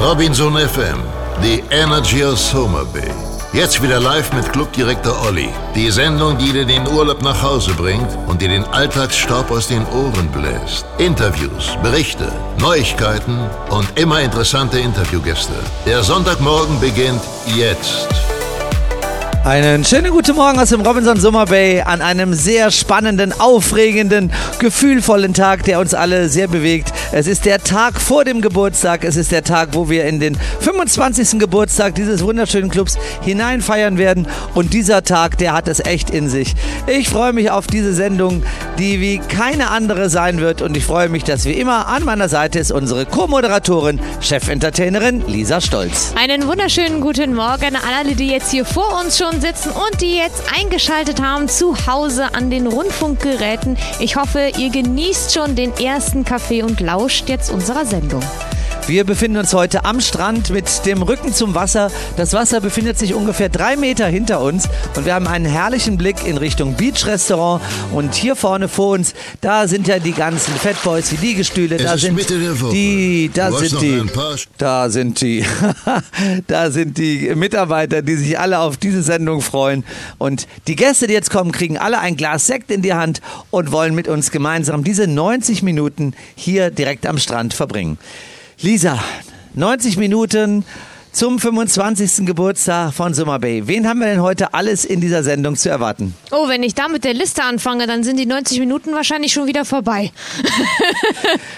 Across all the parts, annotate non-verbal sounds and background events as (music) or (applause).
Robinson FM, the energy of Summer Bay. Jetzt wieder live mit Clubdirektor Olli. Die Sendung, die dir den Urlaub nach Hause bringt und dir den Alltagsstaub aus den Ohren bläst. Interviews, Berichte, Neuigkeiten und immer interessante Interviewgäste. Der Sonntagmorgen beginnt jetzt. Einen schönen guten Morgen aus dem Robinson Summer Bay an einem sehr spannenden, aufregenden, gefühlvollen Tag, der uns alle sehr bewegt. Es ist der Tag vor dem Geburtstag. Es ist der Tag, wo wir in den 25. Geburtstag dieses wunderschönen Clubs hineinfeiern werden. Und dieser Tag, der hat es echt in sich. Ich freue mich auf diese Sendung, die wie keine andere sein wird. Und ich freue mich, dass wie immer an meiner Seite ist unsere Co-Moderatorin, Chefentertainerin Lisa Stolz. Einen wunderschönen guten Morgen an alle, die jetzt hier vor uns schon sitzen und die jetzt eingeschaltet haben zu Hause an den Rundfunkgeräten. Ich hoffe, ihr genießt schon den ersten Kaffee und lauscht jetzt unserer Sendung. Wir befinden uns heute am Strand mit dem Rücken zum Wasser. Das Wasser befindet sich ungefähr drei Meter hinter uns und wir haben einen herrlichen Blick in Richtung Beach Restaurant. Und hier vorne vor uns, da sind ja die ganzen Fatboys, die Liegestühle, Es da sind die, da sind die, da sind die, da sind die Mitarbeiter, die sich alle auf diese Sendung freuen. Und die Gäste, die jetzt kommen, kriegen alle ein Glas Sekt in die Hand und wollen mit uns gemeinsam diese 90 Minuten hier direkt am Strand verbringen. Lisa, 90 Minuten zum 25. Geburtstag von Summer Bay. Wen haben wir denn heute alles in dieser Sendung zu erwarten? Oh, wenn ich da mit der Liste anfange, dann sind die 90 Minuten wahrscheinlich schon wieder vorbei.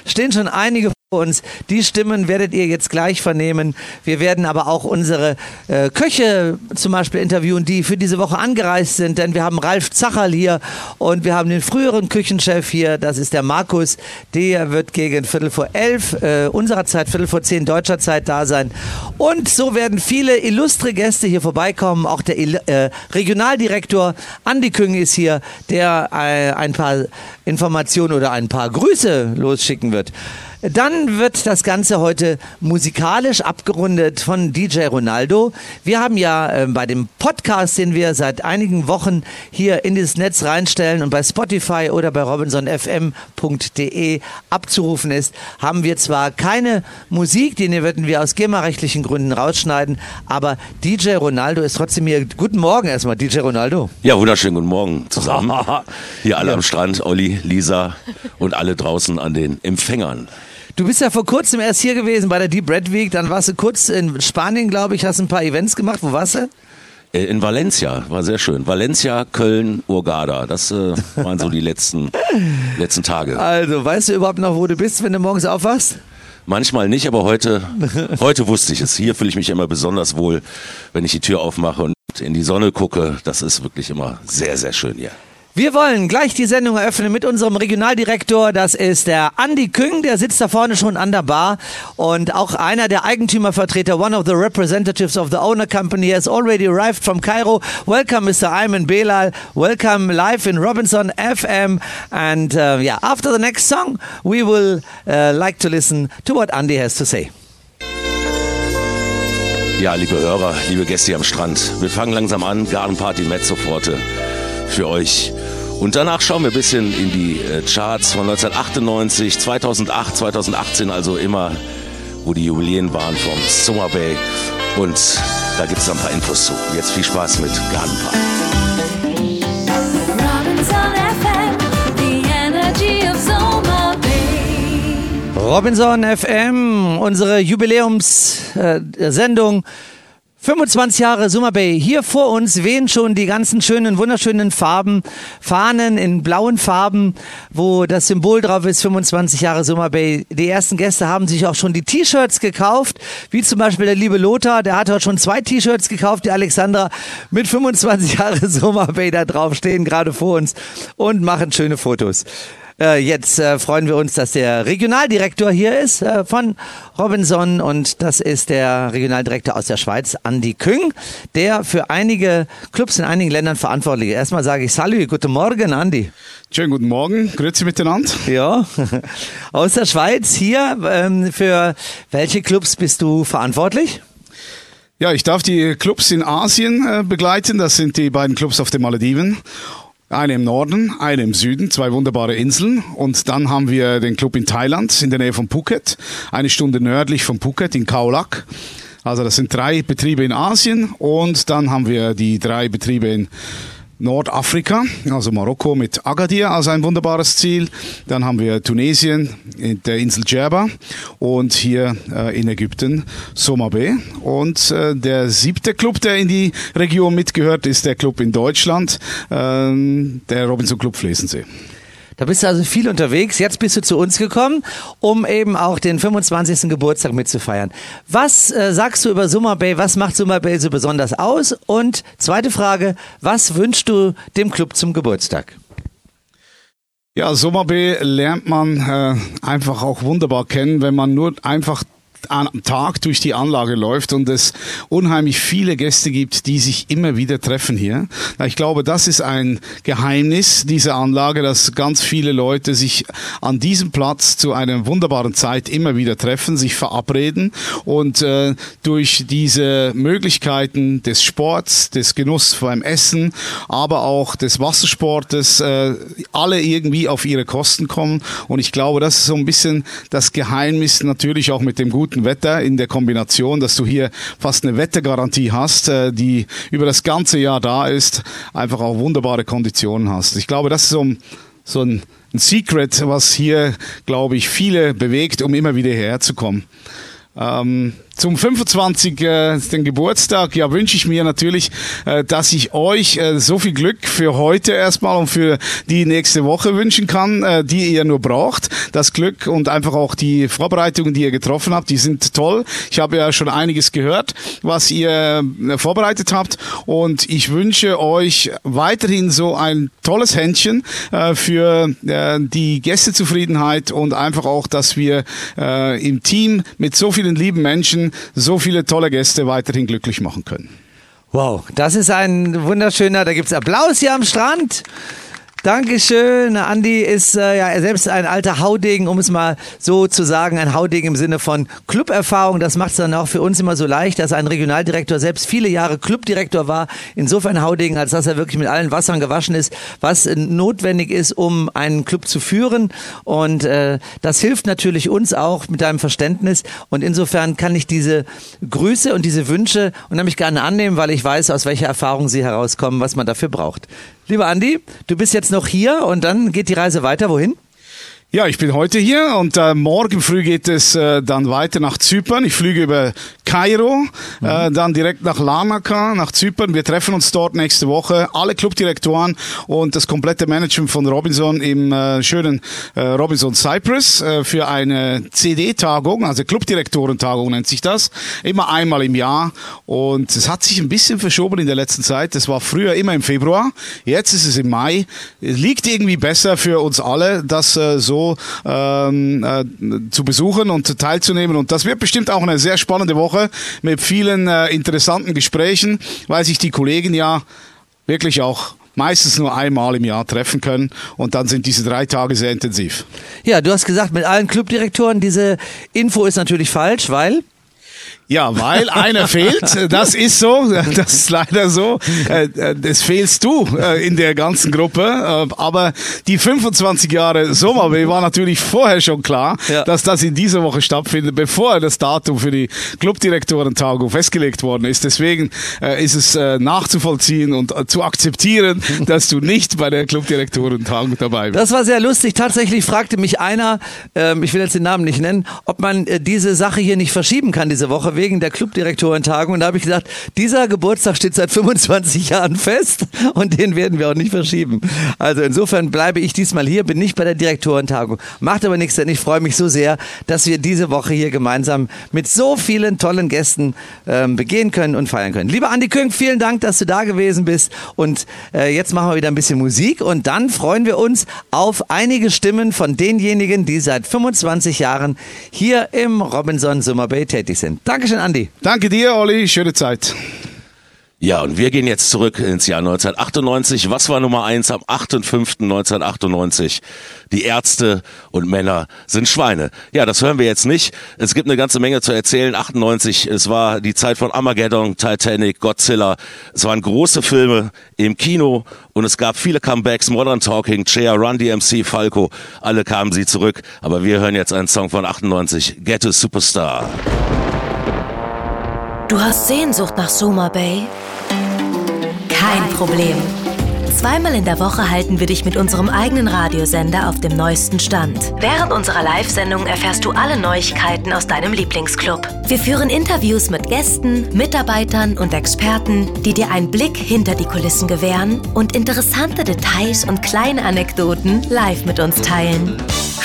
Stehen schon einige uns. Die Stimmen werdet ihr jetzt gleich vernehmen. Wir werden aber auch unsere äh, Köche zum Beispiel interviewen, die für diese Woche angereist sind, denn wir haben Ralf Zacherl hier und wir haben den früheren Küchenchef hier, das ist der Markus. Der wird gegen Viertel vor elf äh, unserer Zeit, Viertel vor zehn deutscher Zeit da sein. Und so werden viele illustre Gäste hier vorbeikommen. Auch der äh, Regionaldirektor Andi Küng ist hier, der äh, ein paar Informationen oder ein paar Grüße losschicken wird. Dann wird das Ganze heute musikalisch abgerundet von DJ Ronaldo. Wir haben ja äh, bei dem Podcast, den wir seit einigen Wochen hier in dieses Netz reinstellen und bei Spotify oder bei robinsonfm.de abzurufen ist, haben wir zwar keine Musik, die würden wir aus GEMA-rechtlichen Gründen rausschneiden, aber DJ Ronaldo ist trotzdem hier. Guten Morgen erstmal, DJ Ronaldo. Ja, wunderschönen guten Morgen zusammen. (laughs) Hier alle am Strand, Olli, Lisa und alle draußen an den Empfängern. Du bist ja vor kurzem erst hier gewesen bei der Deep Red Week, dann warst du kurz in Spanien, glaube ich, hast ein paar Events gemacht. Wo warst du? Äh, In Valencia, war sehr schön. Valencia, Köln, Urgada. Das äh, waren so die letzten, letzten Tage. Also, weißt du überhaupt noch, wo du bist, wenn du morgens aufwachst? Manchmal nicht, aber heute, heute wusste ich es. Hier fühle ich mich immer besonders wohl, wenn ich die Tür aufmache und in die Sonne gucke. Das ist wirklich immer sehr, sehr schön hier. Wir wollen gleich die Sendung eröffnen mit unserem Regionaldirektor. Das ist der Andi Küng, der sitzt da vorne schon an der Bar und auch einer der Eigentümervertreter, one of the representatives of the owner company, has already arrived from Cairo. Welcome, Mr. Ayman Belal. Welcome live in Robinson FM. And uh, yeah, after the next song, we will uh, like to listen to what Andy has to say. Ja, liebe Hörer, liebe Gäste hier am Strand, wir fangen langsam an. Gartenparty Mezzoforte für euch. Und danach schauen wir ein bisschen in die äh, Charts von 1998, 2008, 2018, also immer, wo die Jubiläen waren vom Summer Bay. Und da gibt es ein paar Infos zu. Jetzt viel Spaß mit Summer Bay. Robinson FM, unsere Jubiläumssendung. 25 Jahre Summer Bay. Hier vor uns wehen schon die ganzen schönen, wunderschönen Farben, Fahnen in blauen Farben, wo das Symbol drauf ist, 25 Jahre Summer Bay. Die ersten Gäste haben sich auch schon die T-Shirts gekauft, wie zum Beispiel der liebe Lothar, der hat heute schon zwei T-Shirts gekauft, die Alexandra mit 25 Jahre Summer Bay da drauf stehen, gerade vor uns und machen schöne Fotos. Äh, jetzt äh, freuen wir uns, dass der Regionaldirektor hier ist äh, von Robinson und das ist der Regionaldirektor aus der Schweiz, Andi Küng, der für einige Clubs in einigen Ländern verantwortlich ist. Erstmal sage ich Salü, guten Morgen, Andi. Schönen guten Morgen, grüezi miteinander. Ja, (laughs) aus der Schweiz hier. Ähm, für welche Clubs bist du verantwortlich? Ja, ich darf die Clubs in Asien äh, begleiten. Das sind die beiden Clubs auf den Malediven. Eine im Norden, eine im Süden, zwei wunderbare Inseln. Und dann haben wir den Club in Thailand, in der Nähe von Phuket, eine Stunde nördlich von Phuket in Khao Lak. Also das sind drei Betriebe in Asien und dann haben wir die drei Betriebe in Nordafrika, also Marokko mit Agadir als ein wunderbares Ziel. Dann haben wir Tunesien in der Insel Djerba und hier äh, in Ägypten Somabe. Und äh, der siebte Club, der in die Region mitgehört, ist der Club in Deutschland, ähm, der Robinson Club Flesensee. Da bist du also viel unterwegs. Jetzt bist du zu uns gekommen, um eben auch den 25. Geburtstag mitzufeiern. Was äh, sagst du über Summer Bay? Was macht Summer Bay so besonders aus? Und zweite Frage, was wünschst du dem Club zum Geburtstag? Ja, Summer Bay lernt man äh, einfach auch wunderbar kennen, wenn man nur einfach am Tag durch die Anlage läuft und es unheimlich viele Gäste gibt, die sich immer wieder treffen hier. Ich glaube, das ist ein Geheimnis dieser Anlage, dass ganz viele Leute sich an diesem Platz zu einer wunderbaren Zeit immer wieder treffen, sich verabreden und äh, durch diese Möglichkeiten des Sports, des Genuss beim Essen, aber auch des Wassersportes, äh, alle irgendwie auf ihre Kosten kommen. Und ich glaube, das ist so ein bisschen das Geheimnis natürlich auch mit dem guten Wetter in der Kombination, dass du hier fast eine Wettergarantie hast, äh, die über das ganze Jahr da ist, einfach auch wunderbare Konditionen hast. Ich glaube, das ist so ein, so ein Secret, was hier, glaube ich, viele bewegt, um immer wieder herzukommen. Ähm, zum 25. Äh, den Geburtstag, ja, wünsche ich mir natürlich, äh, dass ich euch äh, so viel Glück für heute erstmal und für die nächste Woche wünschen kann, die ihr nur braucht. Das Glück und einfach auch die Vorbereitungen, die ihr getroffen habt, die sind toll. Ich habe ja schon einiges gehört, was ihr vorbereitet habt und ich wünsche euch weiterhin so ein tolles Händchen für die Gästezufriedenheit und einfach auch, dass wir im Team mit so vielen lieben Menschen so viele tolle Gäste weiterhin glücklich machen können. Wow, das ist ein wunderschöner, da gibt's Applaus hier am Strand. Dankeschön. Andi ist äh, ja selbst ein alter Haudegen, um es mal so zu sagen, ein Haudegen im Sinne von Cluberfahrung. Das macht es dann auch für uns immer so leicht, dass ein Regionaldirektor selbst viele Jahre Clubdirektor war. Insofern Haudegen, als dass er wirklich mit allen Wassern gewaschen ist, was notwendig ist, um einen Club zu führen. Und äh, das hilft natürlich uns auch mit deinem Verständnis. Und insofern kann ich diese Grüße und diese Wünsche unheimlich gerne annehmen, weil ich weiß, aus welcher Erfahrung sie herauskommen, was man dafür braucht. Lieber Andi, du bist jetzt noch hier und dann geht die Reise weiter. Wohin? Ja, ich bin heute hier und äh, morgen früh geht es äh, dann weiter nach Zypern. Ich fliege über Kairo, mhm. äh, dann direkt nach Larnaca, nach Zypern. Wir treffen uns dort nächste Woche. Alle Clubdirektoren und das komplette Management von Robinson im äh, schönen äh, Robinson Cyprus äh, für eine CD-Tagung, also Clubdirektorentagung nennt sich das. Immer einmal im Jahr und es hat sich ein bisschen verschoben in der letzten Zeit. Das war früher immer im Februar, jetzt ist es im Mai. Es liegt irgendwie besser für uns alle, das äh, so ähm, äh, zu besuchen und teilzunehmen. Und das wird bestimmt auch eine sehr spannende Woche mit vielen äh, interessanten Gesprächen, weil sich die Kollegen ja wirklich auch meistens nur einmal im Jahr treffen können und dann sind diese drei Tage sehr intensiv. Ja, du hast gesagt, mit allen Clubdirektoren, diese Info ist natürlich falsch, weil ja, weil einer fehlt. Das ist so. Das ist leider so. Äh, äh, es fehlst du äh, in der ganzen Gruppe. Aber die 25 Jahre Sommerweh war natürlich vorher schon klar, ja. dass das in dieser Woche stattfindet, bevor das Datum für die Clubdirektorentagung festgelegt worden ist. Deswegen ist es nachzuvollziehen und zu akzeptieren, (laughs) dass du nicht bei der Clubdirektorentagung dabei bist. Das war sehr lustig. Tatsächlich fragte mich einer, ähm, ich will jetzt den Namen nicht nennen, ob man diese Sache hier nicht verschieben kann diese Woche wegen der Clubdirektorentagung. Und da habe ich gesagt, dieser Geburtstag steht seit 25 Jahren fest und den werden wir auch nicht verschieben. Also insofern bleibe ich diesmal hier, bin nicht bei der Direktorentagung. Macht aber nichts, denn ich freue mich so sehr, dass wir diese Woche hier gemeinsam mit so vielen tollen Gästen ähm, begehen können und feiern können. Lieber Andi Küng, vielen Dank, dass du da gewesen bist. Und äh, jetzt machen wir wieder ein bisschen Musik und dann freuen wir uns auf einige Stimmen von denjenigen, die seit 25 Jahren hier im Robinson Summer Bay tätig sind. Dankeschön, Andi. Danke dir, Olli. Schöne Zeit. Ja, und wir gehen jetzt zurück ins Jahr 1998. Was war Nummer eins am 8.5.1998? Die Ärzte und Männer sind Schweine. Ja, das hören wir jetzt nicht. Es gibt eine ganze Menge zu erzählen. 98, es war die Zeit von Armageddon, Titanic, Godzilla. Es waren große Filme im Kino und es gab viele Comebacks. Modern Talking, Cher, Run DMC, Falco. Alle kamen sie zurück. Aber wir hören jetzt einen Song von 98. Get a Superstar. Du hast Sehnsucht nach Soma Bay? Kein Problem. Zweimal in der Woche halten wir dich mit unserem eigenen Radiosender auf dem neuesten Stand. Während unserer Live-Sendung erfährst du alle Neuigkeiten aus deinem Lieblingsclub. Wir führen Interviews mit Gästen, Mitarbeitern und Experten, die dir einen Blick hinter die Kulissen gewähren und interessante Details und kleine Anekdoten live mit uns teilen.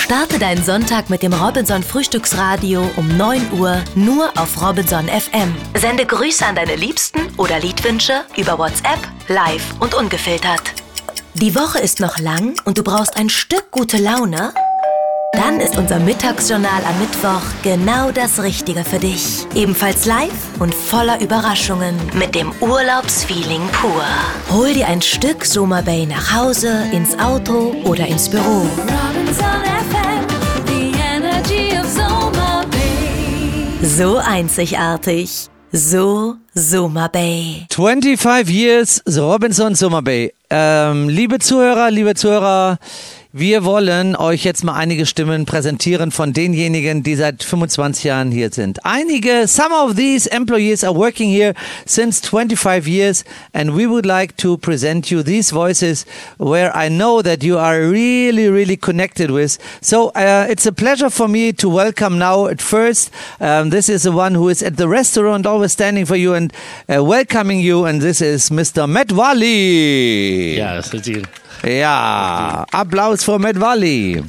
Starte deinen Sonntag mit dem Robinson Frühstücksradio um 9 Uhr nur auf Robinson FM. Sende Grüße an deine Liebsten oder Liedwünsche über WhatsApp, live und ungefiltert. Die Woche ist noch lang und du brauchst ein Stück gute Laune? Dann ist unser Mittagsjournal am Mittwoch genau das Richtige für dich. Ebenfalls live und voller Überraschungen mit dem Urlaubsfeeling pur. Hol dir ein Stück Soma Bay nach Hause, ins Auto oder ins Büro. Robinson FM, the energy of Soma Bay. So einzigartig. So Soma Bay. 25 Years The Robinson Summer Bay. Ähm, liebe Zuhörer, liebe Zuhörer, wir wollen euch jetzt mal einige Stimmen präsentieren von denjenigen, die seit 25 Jahren hier sind. Einige, some of these employees are working here since 25 years and we would like to present you these voices where I know that you are really, really connected with. So uh, it's a pleasure for me to welcome now at first. Um, this is the one who is at the restaurant always standing for you and uh, welcoming you and this is Mr. Matt Wally. Ja, das ist die. Ja, Applaus for Wally.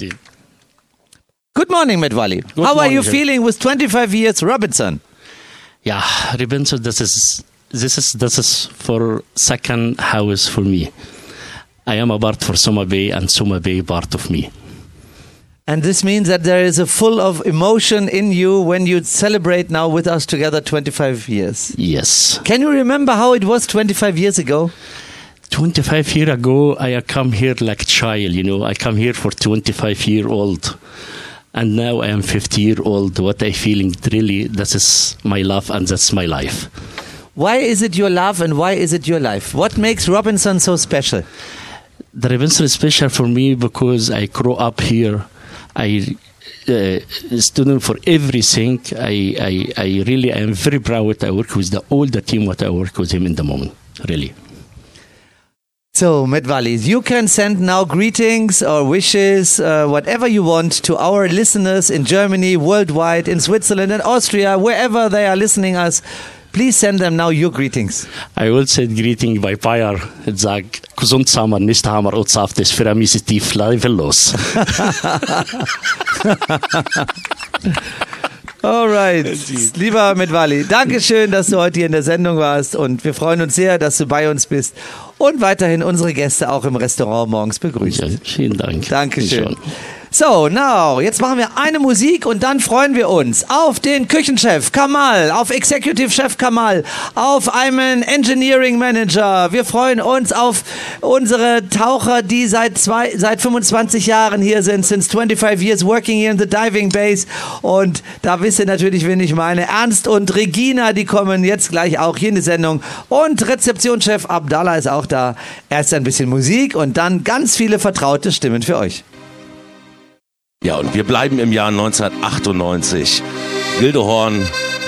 Good morning, Matt Wally. How are you sir. feeling with 25 years Robinson? Ja, Robinson, das ist, this is, this is for second house for me. I am a part for Soma Bay and Soma Bay part of me. And this means that there is a full of emotion in you when you celebrate now with us together 25 years. Yes. Can you remember how it was 25 years ago? 25 year ago, I come here like a child, you know. I come here for 25 year old. And now I am 50 year old. What I feeling really, this is my love and that's my life. Why is it your love and why is it your life? What makes Robinson so special? The Robinson is special for me because I grew up here. I uh, student for everything. I, I, I really am very proud. I work with the, all the team. What I work with him in the moment, really. So, Wally, you can send now greetings or wishes, uh, whatever you want, to our listeners in Germany, worldwide, in Switzerland and Austria, wherever they are listening us. Please send them now your greetings. I will say greeting by. Het zeg gezond samen, niet hamer, otsaf, is voor mij tief, leven los. (laughs) (laughs) Alright, lieber Medvali, Dankeschön, dass du heute hier in der Sendung warst und wir freuen uns sehr, dass du bei uns bist und weiterhin unsere Gäste auch im Restaurant morgens begrüßt. Ja, vielen Dank. Dankeschön. So, now, jetzt machen wir eine Musik und dann freuen wir uns auf den Küchenchef Kamal, auf Executive Chef Kamal, auf einen Engineering Manager. Wir freuen uns auf unsere Taucher, die seit zwei, seit 25 Jahren hier sind, since 25 years working here in the diving base. Und da wisst ihr natürlich, wen ich meine. Ernst und Regina, die kommen jetzt gleich auch hier in die Sendung. Und Rezeptionschef Abdallah ist auch da. Erst ein bisschen Musik und dann ganz viele vertraute Stimmen für euch. Ja, und wir bleiben im Jahr 1998. Gildehorn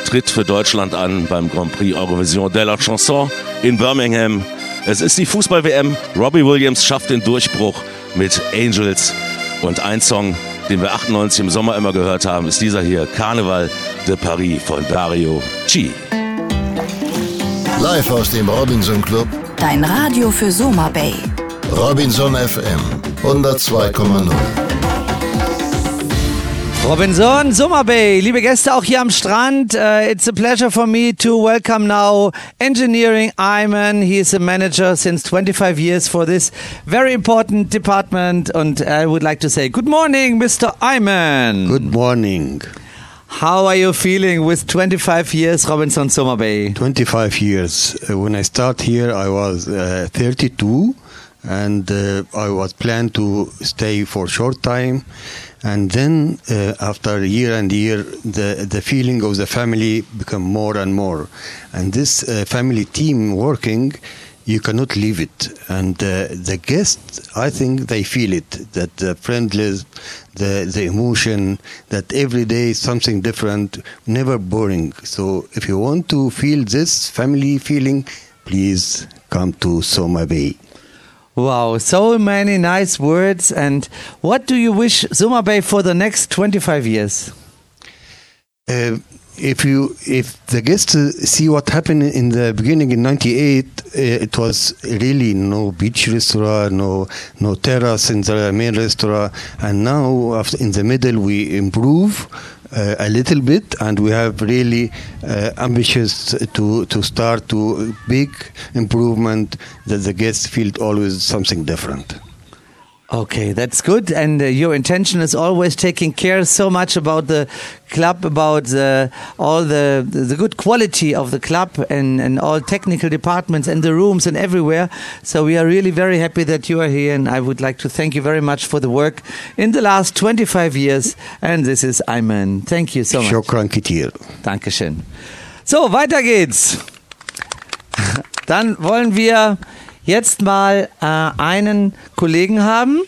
tritt für Deutschland an beim Grand Prix Eurovision de la Chanson in Birmingham. Es ist die Fußball-WM. Robbie Williams schafft den Durchbruch mit Angels. Und ein Song, den wir 98 im Sommer immer gehört haben, ist dieser hier, Carnival de Paris von Dario Chi. Live aus dem Robinson Club, Dein Radio für Soma Bay. Robinson FM 102,0. Robinson Summer Bay, liebe Gäste auch hier am Strand. Uh, it's a pleasure for me to welcome now Engineering Iman. He is a manager since 25 years for this very important department. And I would like to say good morning, Mr. Iman. Good morning. How are you feeling with 25 years Robinson Summer Bay? 25 years. Uh, when I start here, I was uh, 32, and uh, I was planned to stay for a short time. And then, uh, after year and year, the, the feeling of the family become more and more. And this uh, family team working, you cannot leave it. And uh, the guests, I think they feel it, that the friendliness, the, the emotion, that every day is something different, never boring. So if you want to feel this family feeling, please come to Soma Bay. Wow, so many nice words. And what do you wish Summer Bay for the next 25 years? Uh, if you if the guests see what happened in the beginning in 98 uh, it was really no beach restaurant no no terrace in the main restaurant and now in the middle we improve uh, a little bit and we have really uh, ambitious to to start to big improvement that the guests feel always something different Okay, that's good. And uh, your intention is always taking care so much about the club, about the, all the, the good quality of the club and, and all technical departments and the rooms and everywhere. So we are really very happy that you are here. And I would like to thank you very much for the work in the last 25 years. And this is Ayman. Thank you so much. shukran kitir Dankeschön. So, weiter geht's. (laughs) Dann wollen wir jetzt mal äh, einen Kollegen haben.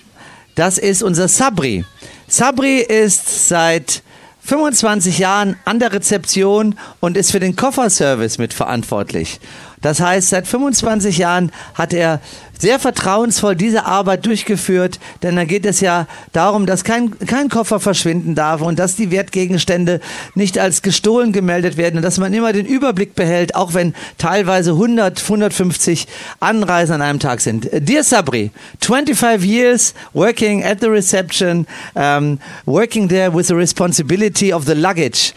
Das ist unser Sabri. Sabri ist seit 25 Jahren an der Rezeption und ist für den Kofferservice mitverantwortlich. Das heißt, seit 25 Jahren hat er sehr vertrauensvoll diese Arbeit durchgeführt, denn da geht es ja darum, dass kein, kein Koffer verschwinden darf und dass die Wertgegenstände nicht als gestohlen gemeldet werden und dass man immer den Überblick behält, auch wenn teilweise 100, 150 Anreisen an einem Tag sind. Dear Sabri, 25 years working at the reception, um, working there with the responsibility of the luggage.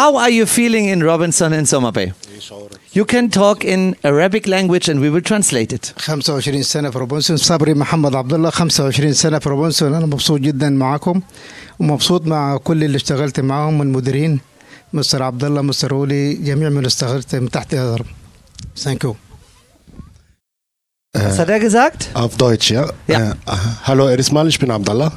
How are you feeling in Robinson and Summer Bay? You can talk in Arabic language and we will translate it. 25 سنة في روبنسون صبري محمد عبد الله 25 سنة في روبنسون أنا مبسوط جدا معاكم ومبسوط مع كل اللي اشتغلت معاهم من المديرين مستر عبد الله مستر ولي جميع من اللي اشتغلت من تحت يدهم ثانك يو Was hat er gesagt? Auf Deutsch, ja. Ja. Äh, hallo erstmal, ich bin Abdallah.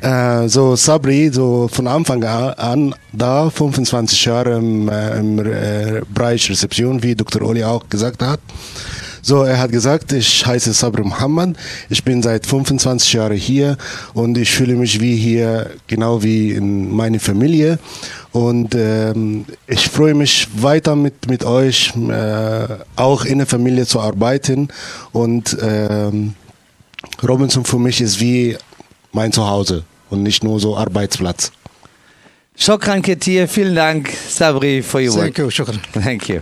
(laughs) äh, so Sabri, so von Anfang an, da 25 Jahre im, äh, im äh, Bereich Rezeption, wie Dr. Oli auch gesagt hat. So, er hat gesagt, ich heiße Sabri Muhammad, ich bin seit 25 Jahren hier und ich fühle mich wie hier, genau wie in meiner Familie. Und ähm, ich freue mich weiter mit, mit euch, äh, auch in der Familie zu arbeiten. Und ähm, Robinson für mich ist wie mein Zuhause und nicht nur so Arbeitsplatz. Shokran Ketir, vielen Dank, Sabri, for your work. Thank you, shokran. Thank you.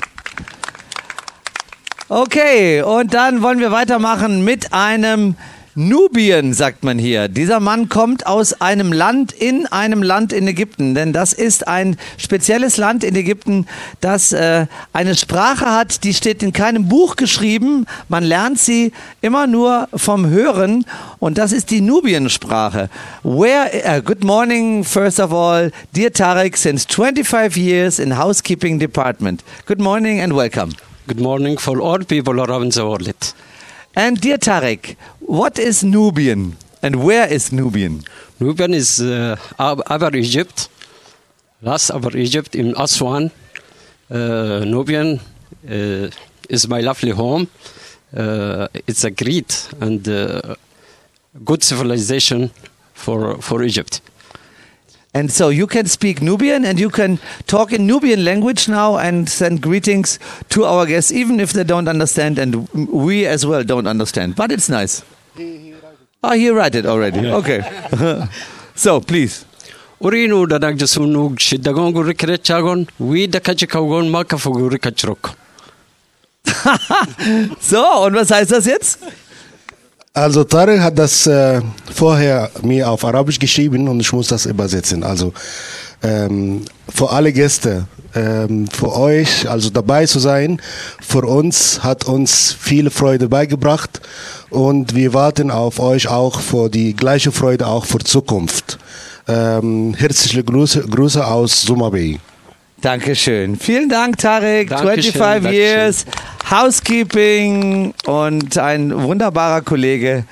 Okay, und dann wollen wir weitermachen mit einem Nubien, sagt man hier. Dieser Mann kommt aus einem Land in einem Land in Ägypten, denn das ist ein spezielles Land in Ägypten, das äh, eine Sprache hat, die steht in keinem Buch geschrieben. Man lernt sie immer nur vom Hören und das ist die Nubiensprache. Where, uh, good morning, first of all, dear Tarek, since 25 years in housekeeping department. Good morning and welcome. Good morning for all people around the world. And dear Tarek, what is Nubian and where is Nubian? Nubian is uh, Egypt. That's our Egypt in Aswan. Uh, Nubian uh, is my lovely home. Uh, it's a great and uh, good civilization for, for Egypt. And so you can speak Nubian and you can talk in Nubian language now and send greetings to our guests, even if they don't understand and we as well don't understand. But it's nice. Oh, he write it already. Okay. (laughs) so please. Urinu dadag jasunug shidagon guri krechagon, we da kachikaugon makafuguri kachrok. (laughs) So, und was heißt das jetzt? Also Tarek hat das äh, vorher mir auf Arabisch geschrieben und ich muss das übersetzen. Also ähm, für alle Gäste, ähm, für euch, also dabei zu sein, für uns hat uns viel Freude beigebracht und wir warten auf euch auch für die gleiche Freude auch für Zukunft. Ähm, herzliche Grüße, Grüße aus Summa Bay. Dankeschön. Vielen Dank, Tarek. Dankeschön, 25 Dankeschön. Years, Housekeeping und ein wunderbarer Kollege,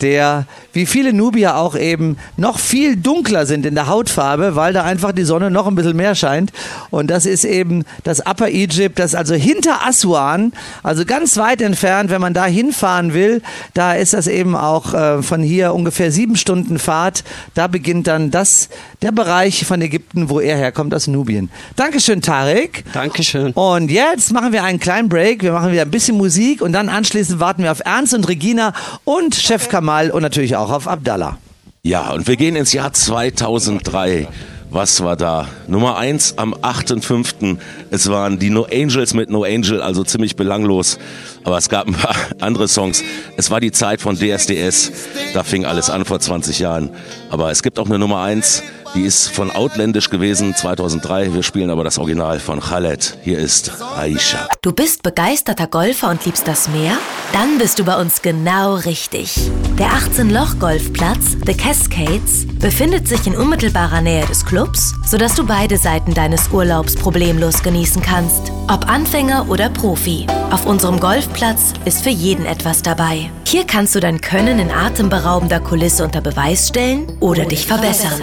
der, wie viele Nubier auch eben, noch viel dunkler sind in der Hautfarbe, weil da einfach die Sonne noch ein bisschen mehr scheint. Und das ist eben das Upper Egypt, das also hinter Aswan, also ganz weit entfernt, wenn man da hinfahren will, da ist das eben auch äh, von hier ungefähr sieben Stunden Fahrt. Da beginnt dann das, der Bereich von Ägypten, wo er herkommt, aus Nubien. Dankeschön, Tarek. Dankeschön. Und jetzt machen wir einen kleinen Break. Wir machen wieder ein bisschen Musik und dann anschließend warten wir auf Ernst und Regina und Chef Kamal und natürlich auch auf Abdallah. Ja, und wir gehen ins Jahr 2003. Was war da? Nummer eins am 8.5. Es waren die No Angels mit No Angel, also ziemlich belanglos. Aber es gab ein paar (laughs) andere Songs. Es war die Zeit von DSDS. Da fing alles an vor 20 Jahren. Aber es gibt auch eine Nummer eins, die ist von Outländisch gewesen, 2003. Wir spielen aber das Original von Khaled. Hier ist Aisha. Du bist begeisterter Golfer und liebst das Meer? Dann bist du bei uns genau richtig. Der 18-Loch-Golfplatz The Cascades befindet sich in unmittelbarer Nähe des Clubs, sodass du beide Seiten deines Urlaubs problemlos genießen kannst. Ob Anfänger oder Profi. Auf unserem Golfplatz ist für jeden etwas dabei. Hier kannst du dein Können in atemberaubender Kulisse unter Beweis stellen oder dich verbessern.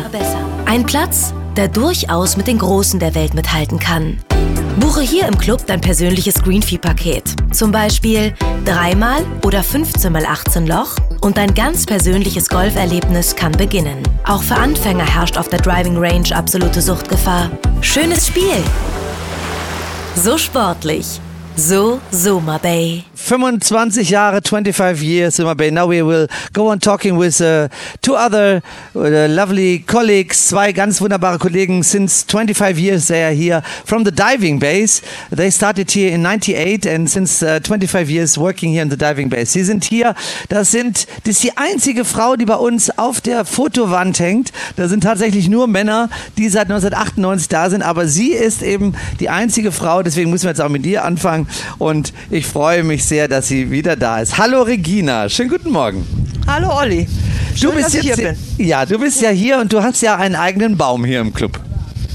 Ein Platz, der durchaus mit den Großen der Welt mithalten kann. Buche hier im Club dein persönliches Greenfee-Paket. Zum Beispiel dreimal oder 15 mal 18 Loch und dein ganz persönliches Golferlebnis kann beginnen. Auch für Anfänger herrscht auf der Driving Range absolute Suchtgefahr. Schönes Spiel. So sportlich. So Soma Bay. 25 Jahre, 25 years in bay. Now we will go on talking with uh, two other uh, lovely colleagues, zwei ganz wunderbare Kollegen. Since 25 years they are here from the diving base. They started here in 98 and since uh, 25 years working here in the diving base. Sie sind hier, das sind, das ist die einzige Frau, die bei uns auf der Fotowand hängt. Da sind tatsächlich nur Männer, die seit 1998 da sind, aber sie ist eben die einzige Frau, deswegen müssen wir jetzt auch mit dir anfangen und ich freue mich sehr, dass sie wieder da ist. Hallo Regina, schönen guten Morgen. Hallo Olli. Schön, Du bist dass ich jetzt hier bin. Ja, du bist ja hier und du hast ja einen eigenen Baum hier im Club.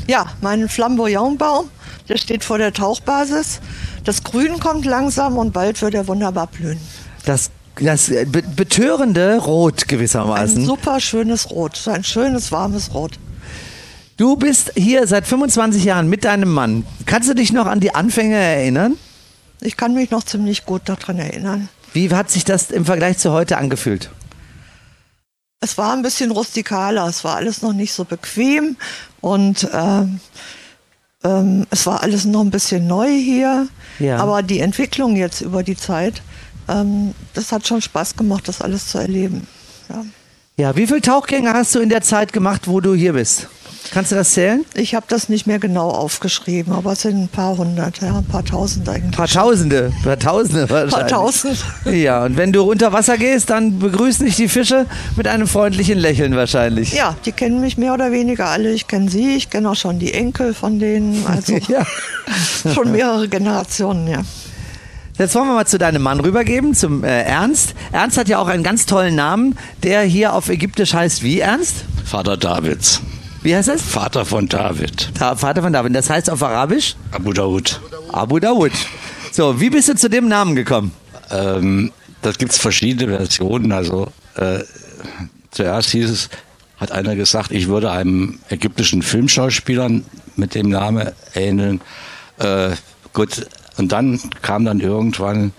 Ja, mein Flamboyant-Baum, der steht vor der Tauchbasis. Das Grün kommt langsam und bald wird er wunderbar blühen. Das das be- betörende Rot Ein gewissermaßen. super schönes Rot, so ein schönes warmes Rot. Du bist hier seit 25 Jahren mit deinem Mann. Kannst du dich noch an die Anfänge erinnern? Ich kann mich noch ziemlich gut daran erinnern. Wie hat sich das im Vergleich zu heute angefühlt? Es war ein bisschen rustikaler, es war alles noch nicht so bequem und ähm, ähm, es war alles noch ein bisschen neu hier. Ja. Aber die Entwicklung jetzt über die Zeit, ähm, das hat schon Spaß gemacht, das alles zu erleben. Ja. Ja, wie viele Tauchgänge hast du in der Zeit gemacht, wo du hier bist? Kannst du das zählen? Ich habe das nicht mehr genau aufgeschrieben, aber es sind ein paar hundert, ja, ein paar tausend eigentlich. Ein paar Tausende, ein paar Tausende wahrscheinlich. Paar tausend. (laughs) Ja, und wenn du unter Wasser gehst, dann begrüßen dich die Fische mit einem freundlichen Lächeln wahrscheinlich. Ja, die kennen mich mehr oder weniger alle. Ich kenne sie, ich kenne auch schon die Enkel von denen. Also (laughs) Ja. (laughs) schon mehrere Generationen, ja. Jetzt wollen wir mal zu deinem Mann rübergeben, zum äh, Ernst. Ernst hat ja auch einen ganz tollen Namen, der hier auf Ägyptisch heißt wie Ernst? Vater Davids. Wie heißt das? Vater von David. Ta Vater von David. Das heißt auf Arabisch? Abu Daud. Abu Dawud. So, wie bist du zu dem Namen gekommen? Ähm, das gibt es verschiedene Versionen. Also äh, zuerst hieß es, hat einer gesagt, ich würde einem ägyptischen Filmschauspieler mit dem Namen ähneln. Äh, gut, und dann kam dann irgendwann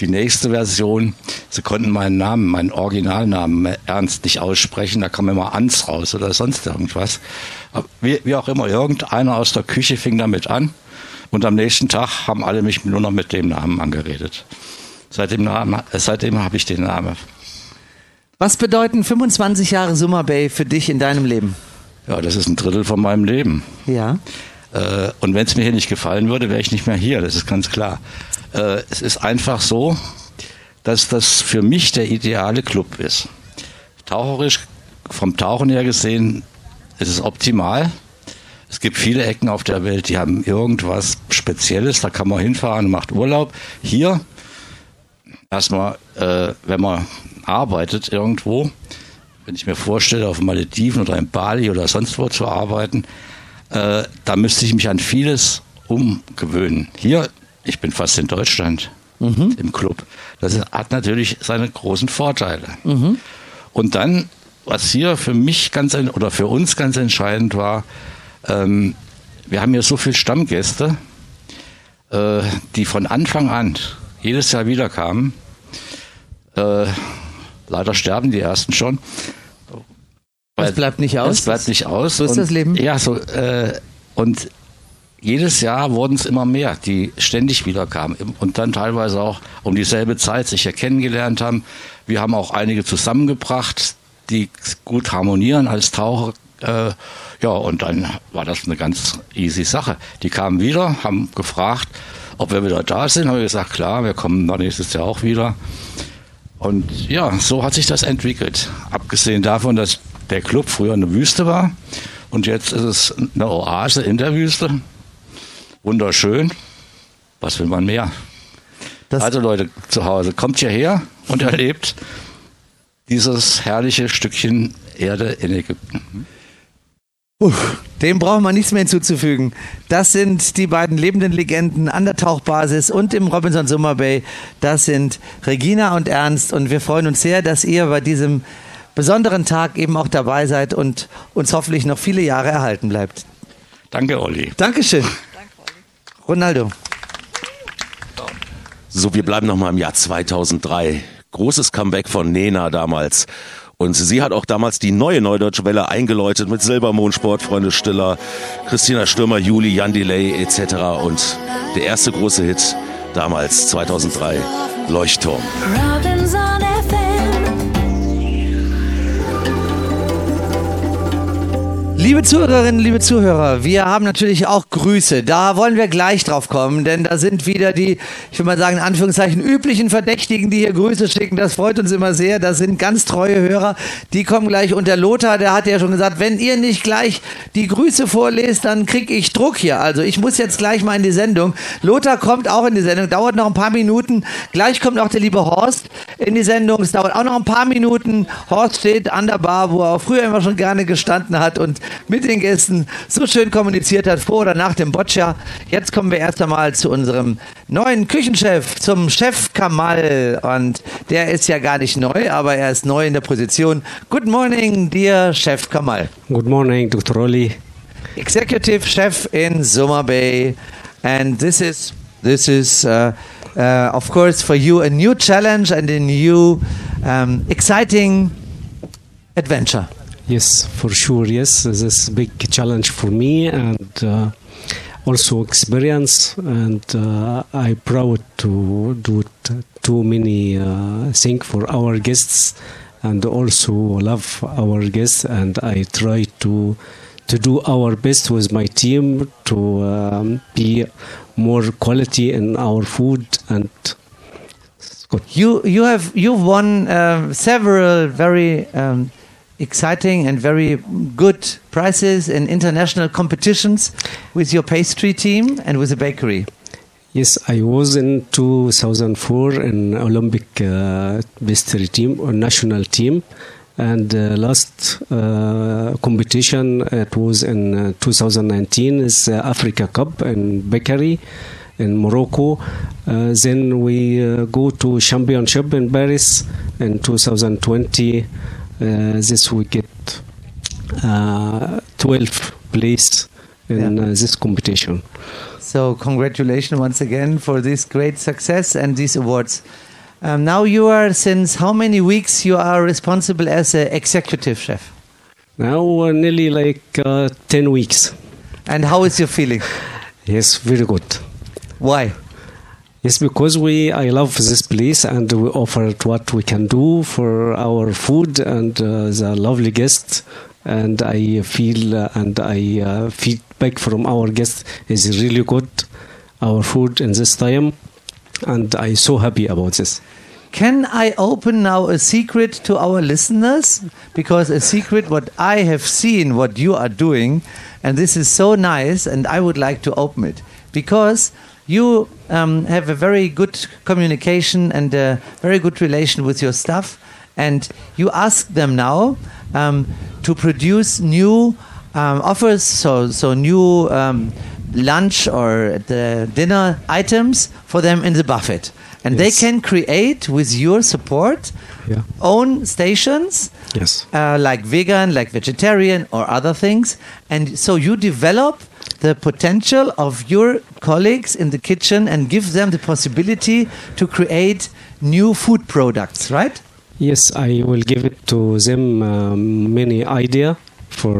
die nächste Version. Sie konnten meinen Namen, meinen Originalnamen Ernst nicht aussprechen. Da kam immer Ans raus oder sonst irgendwas. Aber Wie, wie auch immer, irgendeiner aus der Küche fing damit an. Und am nächsten Tag haben alle mich nur noch mit dem Namen angeredet. Seitdem, Namen, seitdem habe ich den Namen. Was bedeuten 25 Jahre Summer Bay für dich in deinem Leben? Ja, das ist ein Drittel von meinem Leben. Ja. Äh, und wenn es mir hier nicht gefallen würde, wäre ich nicht mehr hier, das ist ganz klar. Äh, es ist einfach so, dass das für mich der ideale Club ist. Taucherisch, vom Tauchen her gesehen, ist es optimal. Es gibt viele Ecken auf der Welt, die haben irgendwas Spezielles, da kann man hinfahren und macht Urlaub. Hier erstmal, äh, wenn man arbeitet irgendwo, wenn ich mir vorstelle, auf Malediven oder in Bali oder sonst wo zu arbeiten, äh, da müsste ich mich an vieles umgewöhnen. Hier, ich bin fast in Deutschland im Club. Das hat natürlich seine großen Vorteile. Und dann, was hier für mich ganz oder für uns ganz entscheidend war, ähm, wir haben hier so viele Stammgäste, äh, die von Anfang an jedes Jahr wieder kamen. Äh, leider sterben die ersten schon. Das bleibt nicht aus. Das bleibt nicht aus. So ist das Leben. Ja, so. Äh, und jedes Jahr wurden es immer mehr, die ständig wieder kamen und dann teilweise auch um dieselbe Zeit sich ja kennengelernt haben. Wir haben auch einige zusammengebracht, die gut harmonieren als Taucher. Äh, ja, und dann war das eine ganz easy Sache. Die kamen wieder, haben gefragt, ob wir wieder da sind. Haben wir gesagt, klar, wir kommen dann nächstes Jahr auch wieder. Und ja, so hat sich das entwickelt. Abgesehen davon, dass der Club früher eine Wüste war und jetzt ist es eine Oase in der Wüste. Wunderschön. Was will man mehr? also Leute zu Hause, kommt hierher und (laughs) erlebt dieses herrliche Stückchen Erde in Ägypten. Dem braucht man nichts mehr hinzuzufügen. Das sind die beiden lebenden Legenden an der Tauchbasis und im Robinson Summer Bay. Das sind Regina und Ernst und wir freuen uns sehr, dass ihr bei diesem besonderen Tag eben auch dabei seid und uns hoffentlich noch viele Jahre erhalten bleibt. Danke, Olli. Dankeschön. Ronaldo. So, wir bleiben nochmal im Jahr 2003. Großes Comeback von Nena damals. Und sie hat auch damals die neue Neudeutsche Welle eingeläutet mit Silbermond, Sportfreunde Stiller, Christina Stürmer, Juli, Jan Delay etc. Und der erste große Hit damals 2003, Leuchtturm. Robinson Liebe Zuhörerinnen, liebe Zuhörer, wir haben natürlich auch Grüße. Da wollen wir gleich drauf kommen, denn da sind wieder die, ich will mal sagen, in Anführungszeichen üblichen Verdächtigen, die hier Grüße schicken. Das freut uns immer sehr. Das sind ganz treue Hörer. Die kommen gleich. Und der Lothar, der hat ja schon gesagt, wenn ihr nicht gleich die Grüße vorlest, dann krieg ich Druck hier. Also ich muss jetzt gleich mal in die Sendung. Lothar kommt auch in die Sendung. Dauert noch ein paar Minuten. Gleich kommt auch der liebe Horst in die Sendung. Es dauert auch noch ein paar Minuten. Horst steht an der Bar, wo er früher immer schon gerne gestanden hat und mit den Gästen so schön kommuniziert hat, vor oder nach dem Boccia. Jetzt kommen wir erst einmal zu unserem neuen Küchenchef, zum Chef Kamal. Und der ist ja gar nicht neu, aber er ist neu in der Position. Good morning, dear Chef Kamal. Good morning, Dr. Oli. Executive Chef in Soma Bay. And this is, this is uh, uh, of course, for you a new challenge and a new um, exciting adventure. Yes, for sure. Yes, this is a big challenge for me and uh, also experience. And uh, I'm proud to do too many uh, for our guests and also love our guests. And I try to to do our best with my team to um, be more quality in our food and You you have you've won uh, several very um, exciting and very good prizes in international competitions with your pastry team and with the bakery. Yes, I was in 2004 in Olympic uh, pastry team or national team, and uh, last uh, competition it was in uh, 2019 is Africa Cup in bakery in Morocco. Uh, then we uh, go to championship in Paris in 2020. Uh, this we get uh, 12 place in uh, this competition. So congratulations once again for this great success and these awards. Um, now you are since how many weeks you are responsible as an executive chef? Now uh, nearly like uh, 10 weeks. And how is your feeling? Yes, very good. Why? Yes, because we I love this place and we offered what we can do for our food and uh, the lovely guests. And I feel uh, and I uh, feedback from our guests is really good. Our food in this time, and I so happy about this. Can I open now a secret to our listeners? Because a secret, what I have seen, what you are doing, and this is so nice, and I would like to open it because you um, have a very good communication and a very good relation with your staff, and you ask them now um, to produce new um, offers, so so new um, lunch or the dinner items for them in the buffet, and they can create with your support Yeah. own stations Yes. uh, like vegan, like vegetarian, or other things. And so you develop the potential of your colleagues in the kitchen and give them the possibility to create new food products, right? Yes, I will give it to them um, many idea for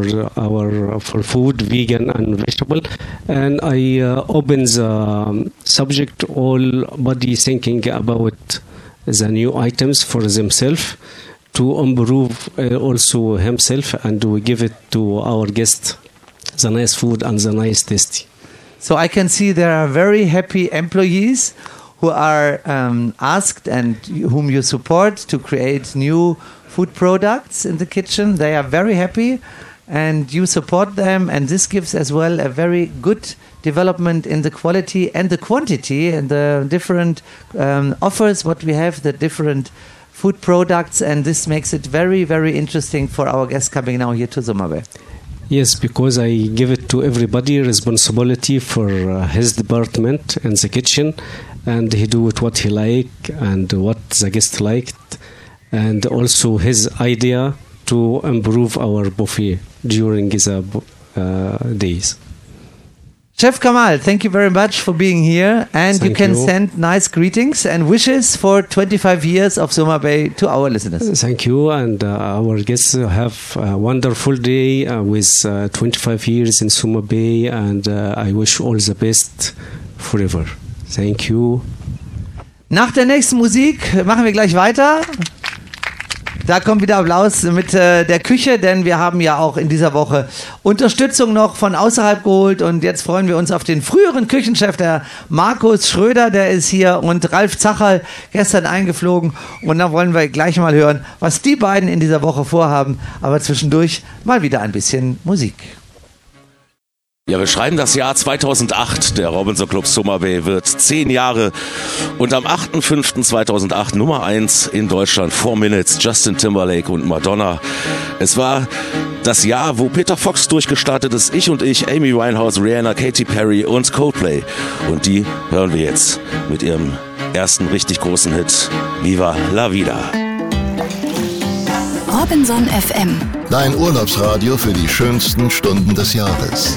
our for food, vegan and vegetable, and I uh, open the um, subject all body thinking about the new items for themselves to improve uh, also himself, and we give it to our guest the nice food and the nice tasty. So I can see there are very happy employees who are um, asked and whom you support to create new food products in the kitchen. They are very happy and you support them, and this gives as well a very good development in the quality and the quantity and the different um, offers what we have, the different food products, and this makes it very, very interesting for our guests coming now here to Zumabwe. Yes, because I give it to everybody responsibility for uh, his department and the kitchen, and he do it what he like and what the guest liked, and also his idea to improve our buffet during bu- uh, days. Chef Kamal, thank you very much for being here. And you can you. send nice greetings and wishes for 25 years of Soma Bay to our listeners. Thank you, and uh, our guests have a wonderful day uh, with uh, 25 years in Suma Bay, and uh, I wish all the best forever. Thank you. Nach der nächsten Musik machen wir gleich weiter. Da kommt wieder Applaus mit äh, der Küche, denn wir haben ja auch in dieser Woche Unterstützung noch von außerhalb geholt. Und jetzt freuen wir uns auf den früheren Küchenchef, der Markus Schröder, der ist hier und Ralf Zacherl gestern eingeflogen. Und da wollen wir gleich mal hören, was die beiden in dieser Woche vorhaben, aber zwischendurch mal wieder ein bisschen Musik. Ja, wir schreiben das Jahr 2008. Der Robinson Club Summer Bay wird zehn Jahre und am 8.5.2008 Nummer eins in Deutschland. Four Minutes, Justin Timberlake und Madonna. Es war das Jahr, wo Peter Fox durchgestartet ist. Ich und ich, Amy Winehouse, Rihanna, Katy Perry und Coldplay. Und die hören wir jetzt mit ihrem ersten richtig großen Hit. Viva la Vida. Robinson FM. Dein Urlaubsradio für die schönsten Stunden des Jahres.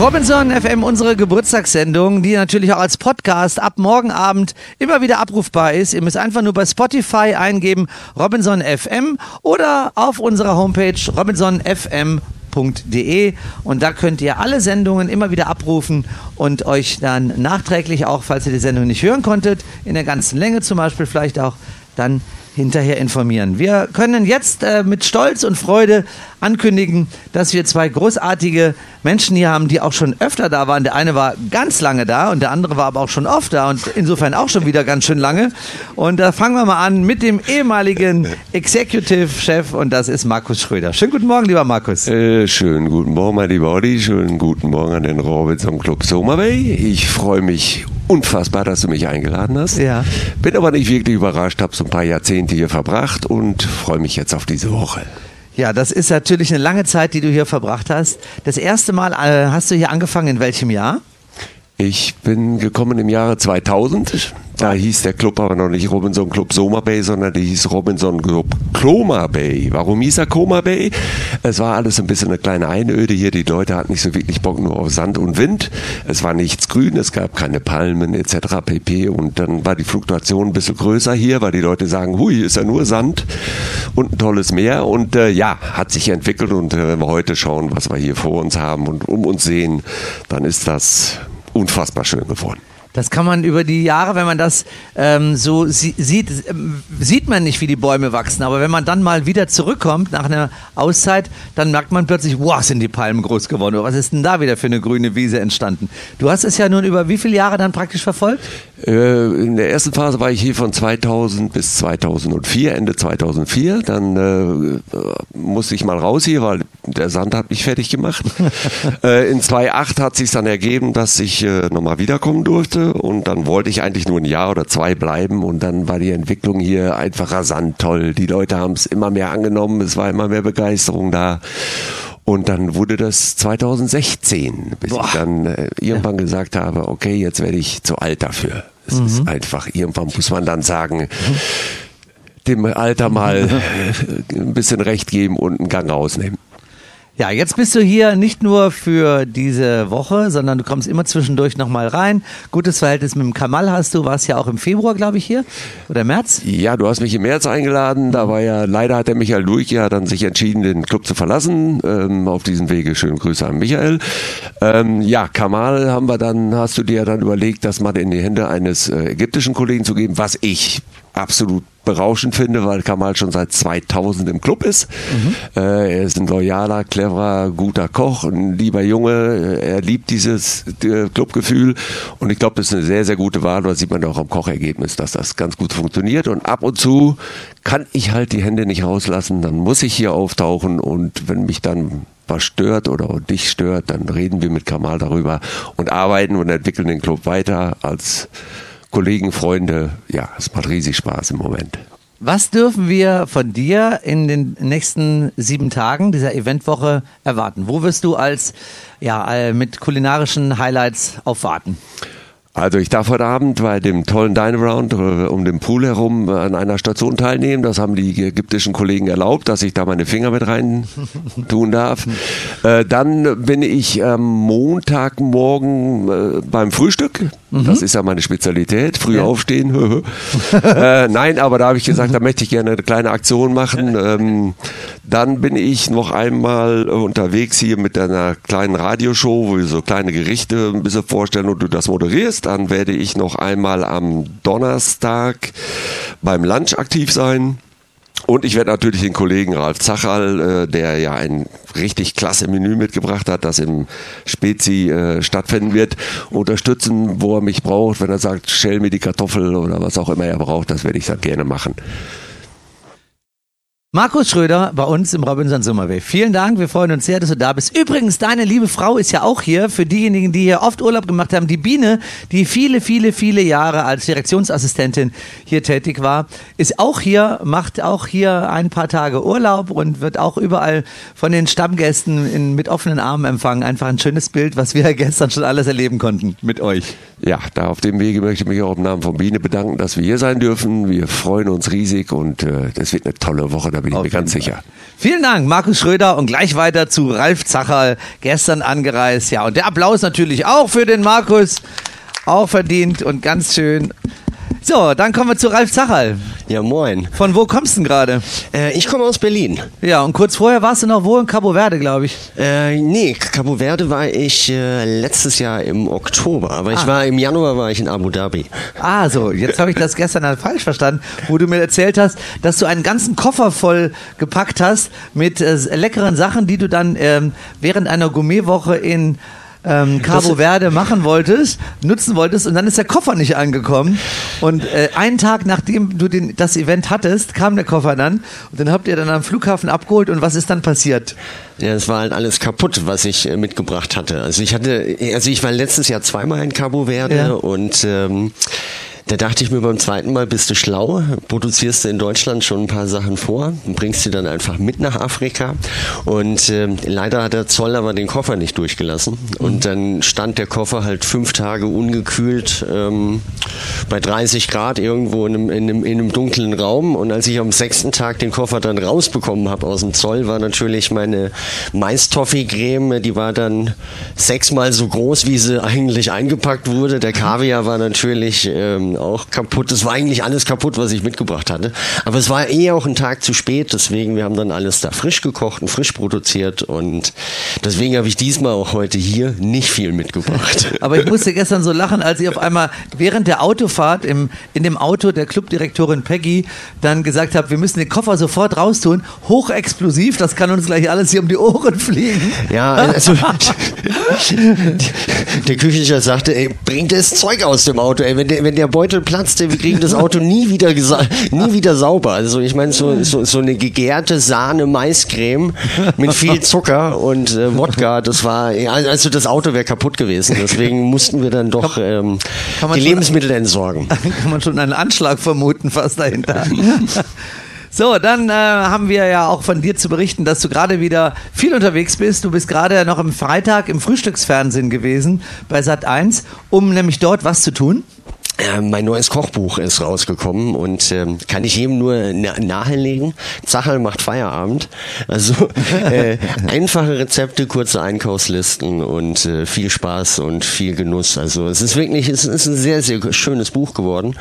Robinson FM, unsere Geburtstagssendung, die natürlich auch als Podcast ab morgen Abend immer wieder abrufbar ist. Ihr müsst einfach nur bei Spotify eingeben Robinson FM oder auf unserer Homepage robinsonfm.de und da könnt ihr alle Sendungen immer wieder abrufen und euch dann nachträglich auch, falls ihr die Sendung nicht hören konntet, in der ganzen Länge zum Beispiel vielleicht auch, dann hinterher informieren. Wir können jetzt äh, mit Stolz und Freude ankündigen, dass wir zwei großartige Menschen hier haben, die auch schon öfter da waren. Der eine war ganz lange da und der andere war aber auch schon oft da und insofern auch schon wieder ganz schön lange. Und da fangen wir mal an mit dem ehemaligen (laughs) Executive Chef und das ist Markus Schröder. Schönen guten Morgen, lieber Markus. Äh, schönen guten Morgen, mein lieber Olli. Schönen guten Morgen an den Robinson Club Soma Bay. Ich freue mich unfassbar, dass du mich eingeladen hast. Ja. Bin aber nicht wirklich überrascht, habe so ein paar Jahrzehnte hier verbracht und freue mich jetzt auf diese Woche. Ja, das ist natürlich eine lange Zeit, die du hier verbracht hast. Das erste Mal äh, hast du hier angefangen in welchem Jahr? Ich bin gekommen im Jahre 2000. Da hieß der Club aber noch nicht Robinson Club Soma Bay, sondern der hieß Robinson Club Cloma Bay. Warum hieß er Coma Bay? Es war alles ein bisschen eine kleine Einöde hier. Die Leute hatten nicht so wirklich Bock nur auf Sand und Wind. Es war nichts grün, es gab keine Palmen etc. pp. Und dann war die Fluktuation ein bisschen größer hier, weil die Leute sagen, hui, ist ja nur Sand und ein tolles Meer. Und äh, ja, hat sich entwickelt. Und äh, wenn wir heute schauen, was wir hier vor uns haben und um uns sehen, dann ist das unfassbar schön geworden. Das kann man über die Jahre, wenn man das ähm, so sie sieht, ähm, sieht man nicht, wie die Bäume wachsen. Aber wenn man dann mal wieder zurückkommt nach einer Auszeit, dann merkt man plötzlich, wow, sind die Palmen groß geworden. Was ist denn da wieder für eine grüne Wiese entstanden? Du hast es ja nun über wie viele Jahre dann praktisch verfolgt? Äh, in der ersten Phase war ich hier von 2000 bis 2004, Ende 2004. Dann äh, musste ich mal raus hier, weil der Sand hat mich fertig gemacht. (laughs) äh, in 2008 hat sich dann ergeben, dass ich äh, nochmal wiederkommen durfte und dann wollte ich eigentlich nur ein Jahr oder zwei bleiben und dann war die Entwicklung hier einfach rasant toll. Die Leute haben es immer mehr angenommen, es war immer mehr Begeisterung da. Und dann wurde das 2016, bis Boah. ich dann äh, irgendwann ja. gesagt habe, okay, jetzt werde ich zu alt dafür. Es mhm. ist einfach, irgendwann muss man dann sagen, dem Alter mal (laughs) ein bisschen recht geben und einen Gang rausnehmen. Ja, jetzt bist du hier nicht nur für diese Woche, sondern du kommst immer zwischendurch nochmal rein. Gutes Verhältnis mit dem Kamal hast du, warst ja auch im Februar, glaube ich, hier oder März? Ja, du hast mich im März eingeladen. Da war ja, leider hat der Michael Luig ja dann sich entschieden, den Club zu verlassen. Ähm, auf diesem Wege schöne Grüße an Michael. Ähm, ja, Kamal haben wir dann, hast du dir dann überlegt, das mal in die Hände eines äh, ägyptischen Kollegen zu geben, was ich absolut berauschend finde, weil Kamal schon seit 2000 im Club ist. Mhm. Äh, er ist ein loyaler, cleverer, guter Koch, ein lieber Junge. Er liebt dieses äh, Clubgefühl und ich glaube, das ist eine sehr, sehr gute Wahl. Da sieht man auch am Kochergebnis, dass das ganz gut funktioniert. Und ab und zu kann ich halt die Hände nicht rauslassen, dann muss ich hier auftauchen und wenn mich dann was stört oder dich stört, dann reden wir mit Kamal darüber und arbeiten und entwickeln den Club weiter als Kollegen, Freunde. Ja, es macht riesig Spaß im Moment. Was dürfen wir von dir in den nächsten sieben Tagen dieser Eventwoche erwarten? Wo wirst du als ja äh, mit kulinarischen Highlights aufwarten? Also ich darf heute Abend bei dem tollen Dine Around äh, um den Pool herum an einer Station teilnehmen. Das haben die ägyptischen Kollegen erlaubt, dass ich da meine Finger mit rein (laughs) tun darf. Äh, dann bin ich am Montagmorgen äh, beim Frühstück. Mhm. Das ist ja meine Spezialität. Früh ja. aufstehen. (laughs) äh, nein, aber da habe ich gesagt, da möchte ich gerne eine kleine Aktion machen. Ähm, dann bin ich noch einmal unterwegs hier mit einer kleinen Radioshow, wo wir so kleine Gerichte ein bisschen vorstellen und du das moderierst dann werde ich noch einmal am Donnerstag beim Lunch aktiv sein. Und ich werde natürlich den Kollegen Ralf Zachal, äh, der ja ein richtig klasse Menü mitgebracht hat, das im Spezi äh, stattfinden wird, unterstützen, wo er mich braucht. Wenn er sagt, stell mir die Kartoffel oder was auch immer er braucht, das werde ich dann gerne machen. Markus Schröder bei uns im Robinson Summerway. Vielen Dank, wir freuen uns sehr, dass du da bist. Übrigens, deine liebe Frau ist ja auch hier. Für diejenigen, die hier oft Urlaub gemacht haben, die Biene, die viele, viele, viele Jahre als Direktionsassistentin hier tätig war, ist auch hier, macht auch hier ein paar Tage Urlaub und wird auch überall von den Stammgästen in, mit offenen Armen empfangen. Einfach ein schönes Bild, was wir (laughs) gestern schon alles erleben konnten mit euch. Ja, da auf dem Wege möchte ich mich auch im Namen von Biene bedanken, dass wir hier sein dürfen. Wir freuen uns riesig und äh, das wird eine tolle Woche da bin ich Auf mir ganz Fall. sicher. Vielen Dank, Markus Schröder. Und gleich weiter zu Ralf Zacherl, gestern angereist. Ja, und der Applaus natürlich auch für den Markus. Auch verdient und ganz schön. So, dann kommen wir zu Ralf Zachal. Ja, moin. Von wo kommst du denn gerade? Äh, ich komme aus Berlin. Ja, und kurz vorher warst du noch wo in Cabo Verde, glaube ich? Äh, nee, Cabo Verde war ich äh, letztes Jahr im Oktober, aber ah. ich war im Januar war ich in Abu Dhabi. Ah, so, jetzt habe ich das gestern halt falsch verstanden, wo du mir erzählt hast, dass du einen ganzen Koffer voll gepackt hast mit äh, leckeren Sachen, die du dann ähm, während einer Gourmetwoche in ähm, Cabo Verde machen wolltest, nutzen wolltest und dann ist der Koffer nicht angekommen. Und äh, einen Tag nachdem du den, das Event hattest, kam der Koffer dann und dann habt ihr dann am Flughafen abgeholt und was ist dann passiert? Ja, es war halt alles kaputt, was ich äh, mitgebracht hatte. Also ich hatte, also ich war letztes Jahr zweimal in Cabo Verde ja. und ähm, da dachte ich mir beim zweiten Mal, bist du schlau, produzierst du in Deutschland schon ein paar Sachen vor und bringst sie dann einfach mit nach Afrika. Und äh, leider hat der Zoll aber den Koffer nicht durchgelassen. Und mhm. dann stand der Koffer halt fünf Tage ungekühlt ähm, bei 30 Grad irgendwo in einem, in, einem, in einem dunklen Raum. Und als ich am sechsten Tag den Koffer dann rausbekommen habe aus dem Zoll, war natürlich meine Mais-Toffee-Creme, die war dann sechsmal so groß, wie sie eigentlich eingepackt wurde. Der Kaviar war natürlich ähm, auch kaputt. Es war eigentlich alles kaputt, was ich mitgebracht hatte. Aber es war eh auch ein Tag zu spät, deswegen wir haben dann alles da frisch gekocht und frisch produziert und deswegen habe ich diesmal auch heute hier nicht viel mitgebracht. (laughs) Aber ich musste gestern so lachen, als ich auf einmal während der Autofahrt im, in dem Auto der Clubdirektorin Peggy dann gesagt habe, wir müssen den Koffer sofort raustun. Hochexplosiv, das kann uns gleich alles hier um die Ohren fliegen. Ja, also (laughs) (laughs) der Küchenchef sagte, ey, bringt das Zeug aus dem Auto, ey, wenn der, wenn der Beutel platzt, ey, wir kriegen das Auto nie wieder, nie wieder sauber. Also ich meine, so, so, so eine gegärte Sahne-Maiscreme mit viel Zucker und äh, Wodka, das war, also das Auto wäre kaputt gewesen. Deswegen mussten wir dann doch ähm, die Lebensmittel entsorgen. (laughs) kann man schon einen Anschlag vermuten, fast dahinter. (laughs) So, dann äh, haben wir ja auch von dir zu berichten, dass du gerade wieder viel unterwegs bist. Du bist gerade noch am Freitag im Frühstücksfernsehen gewesen bei Sat 1, um nämlich dort was zu tun. Äh, Mein neues Kochbuch ist rausgekommen und ähm, kann ich jedem nur na nahelegen. Zacherl macht Feierabend. Also (laughs) äh, einfache Rezepte, kurze Einkaufslisten und äh, viel Spaß und viel Genuss. Also es ist wirklich, es ist ein sehr, sehr schönes Buch geworden.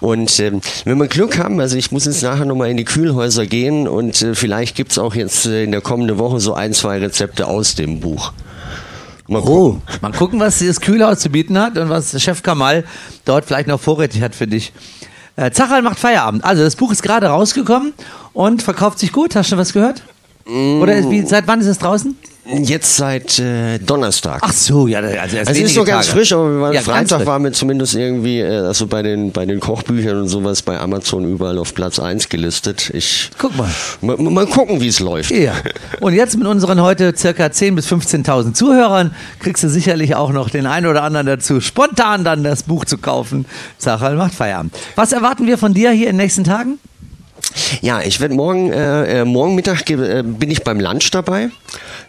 Und ähm, wenn wir Glück haben, also ich muss jetzt nachher nochmal in die Kühlhäuser gehen und äh, vielleicht gibt's auch jetzt äh, in der kommenden Woche so ein, zwei Rezepte aus dem Buch. Mal gucken. Mal gucken, was das Kühlhaus zu bieten hat und was Chef Kamal dort vielleicht noch vorrätig hat für dich. Äh, Zacherl macht Feierabend. Also das Buch ist gerade rausgekommen und verkauft sich gut. Hast du schon was gehört? Oder ist, wie, seit wann ist es draußen? Jetzt seit äh, Donnerstag. Ach so, ja, also erst Es ist noch ganz Tage. frisch, aber wir waren Ja, Freitag waren wir zumindest irgendwie, äh, also bei den, bei den Kochbüchern und sowas bei Amazon überall auf Platz 1 gelistet. Ich, Guck mal. Mal, mal gucken, wie es läuft. Ja. Und jetzt mit unseren heute circa 10.000 bis 15.000 Zuhörern kriegst du sicherlich auch noch den einen oder anderen dazu, spontan dann das Buch zu kaufen. Zacherl macht Feierabend. Was erwarten wir von dir hier in den nächsten Tagen? Ja, ich werde morgen, äh, äh, morgen Mittag äh, bin ich beim Lunch dabei.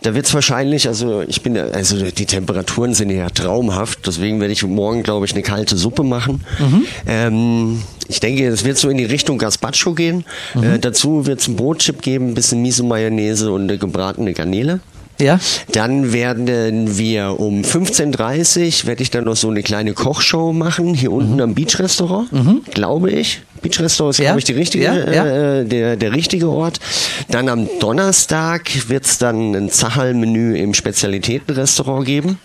Da wird's wahrscheinlich, also ich bin, also die Temperaturen sind ja traumhaft, deswegen werde ich morgen, glaube ich, eine kalte Suppe machen. Ähm, ich denke, es wird so in die Richtung Gazpacho gehen. Äh, dazu wird's ein Brotchip geben, ein bisschen Miso-Mayonnaise und eine gebratene Garnele. Ja. Dann werden wir um 15.30 Uhr werde ich dann noch so eine kleine Kochshow machen, hier unten am Beach-Restaurant, glaube ich. Beach-Restaurant ist, Ja. glaube ich, die richtige, Ja, ja. Äh, der, der richtige Ort. Dann am Donnerstag wird es dann ein Zachal-Menü im Spezialitätenrestaurant geben.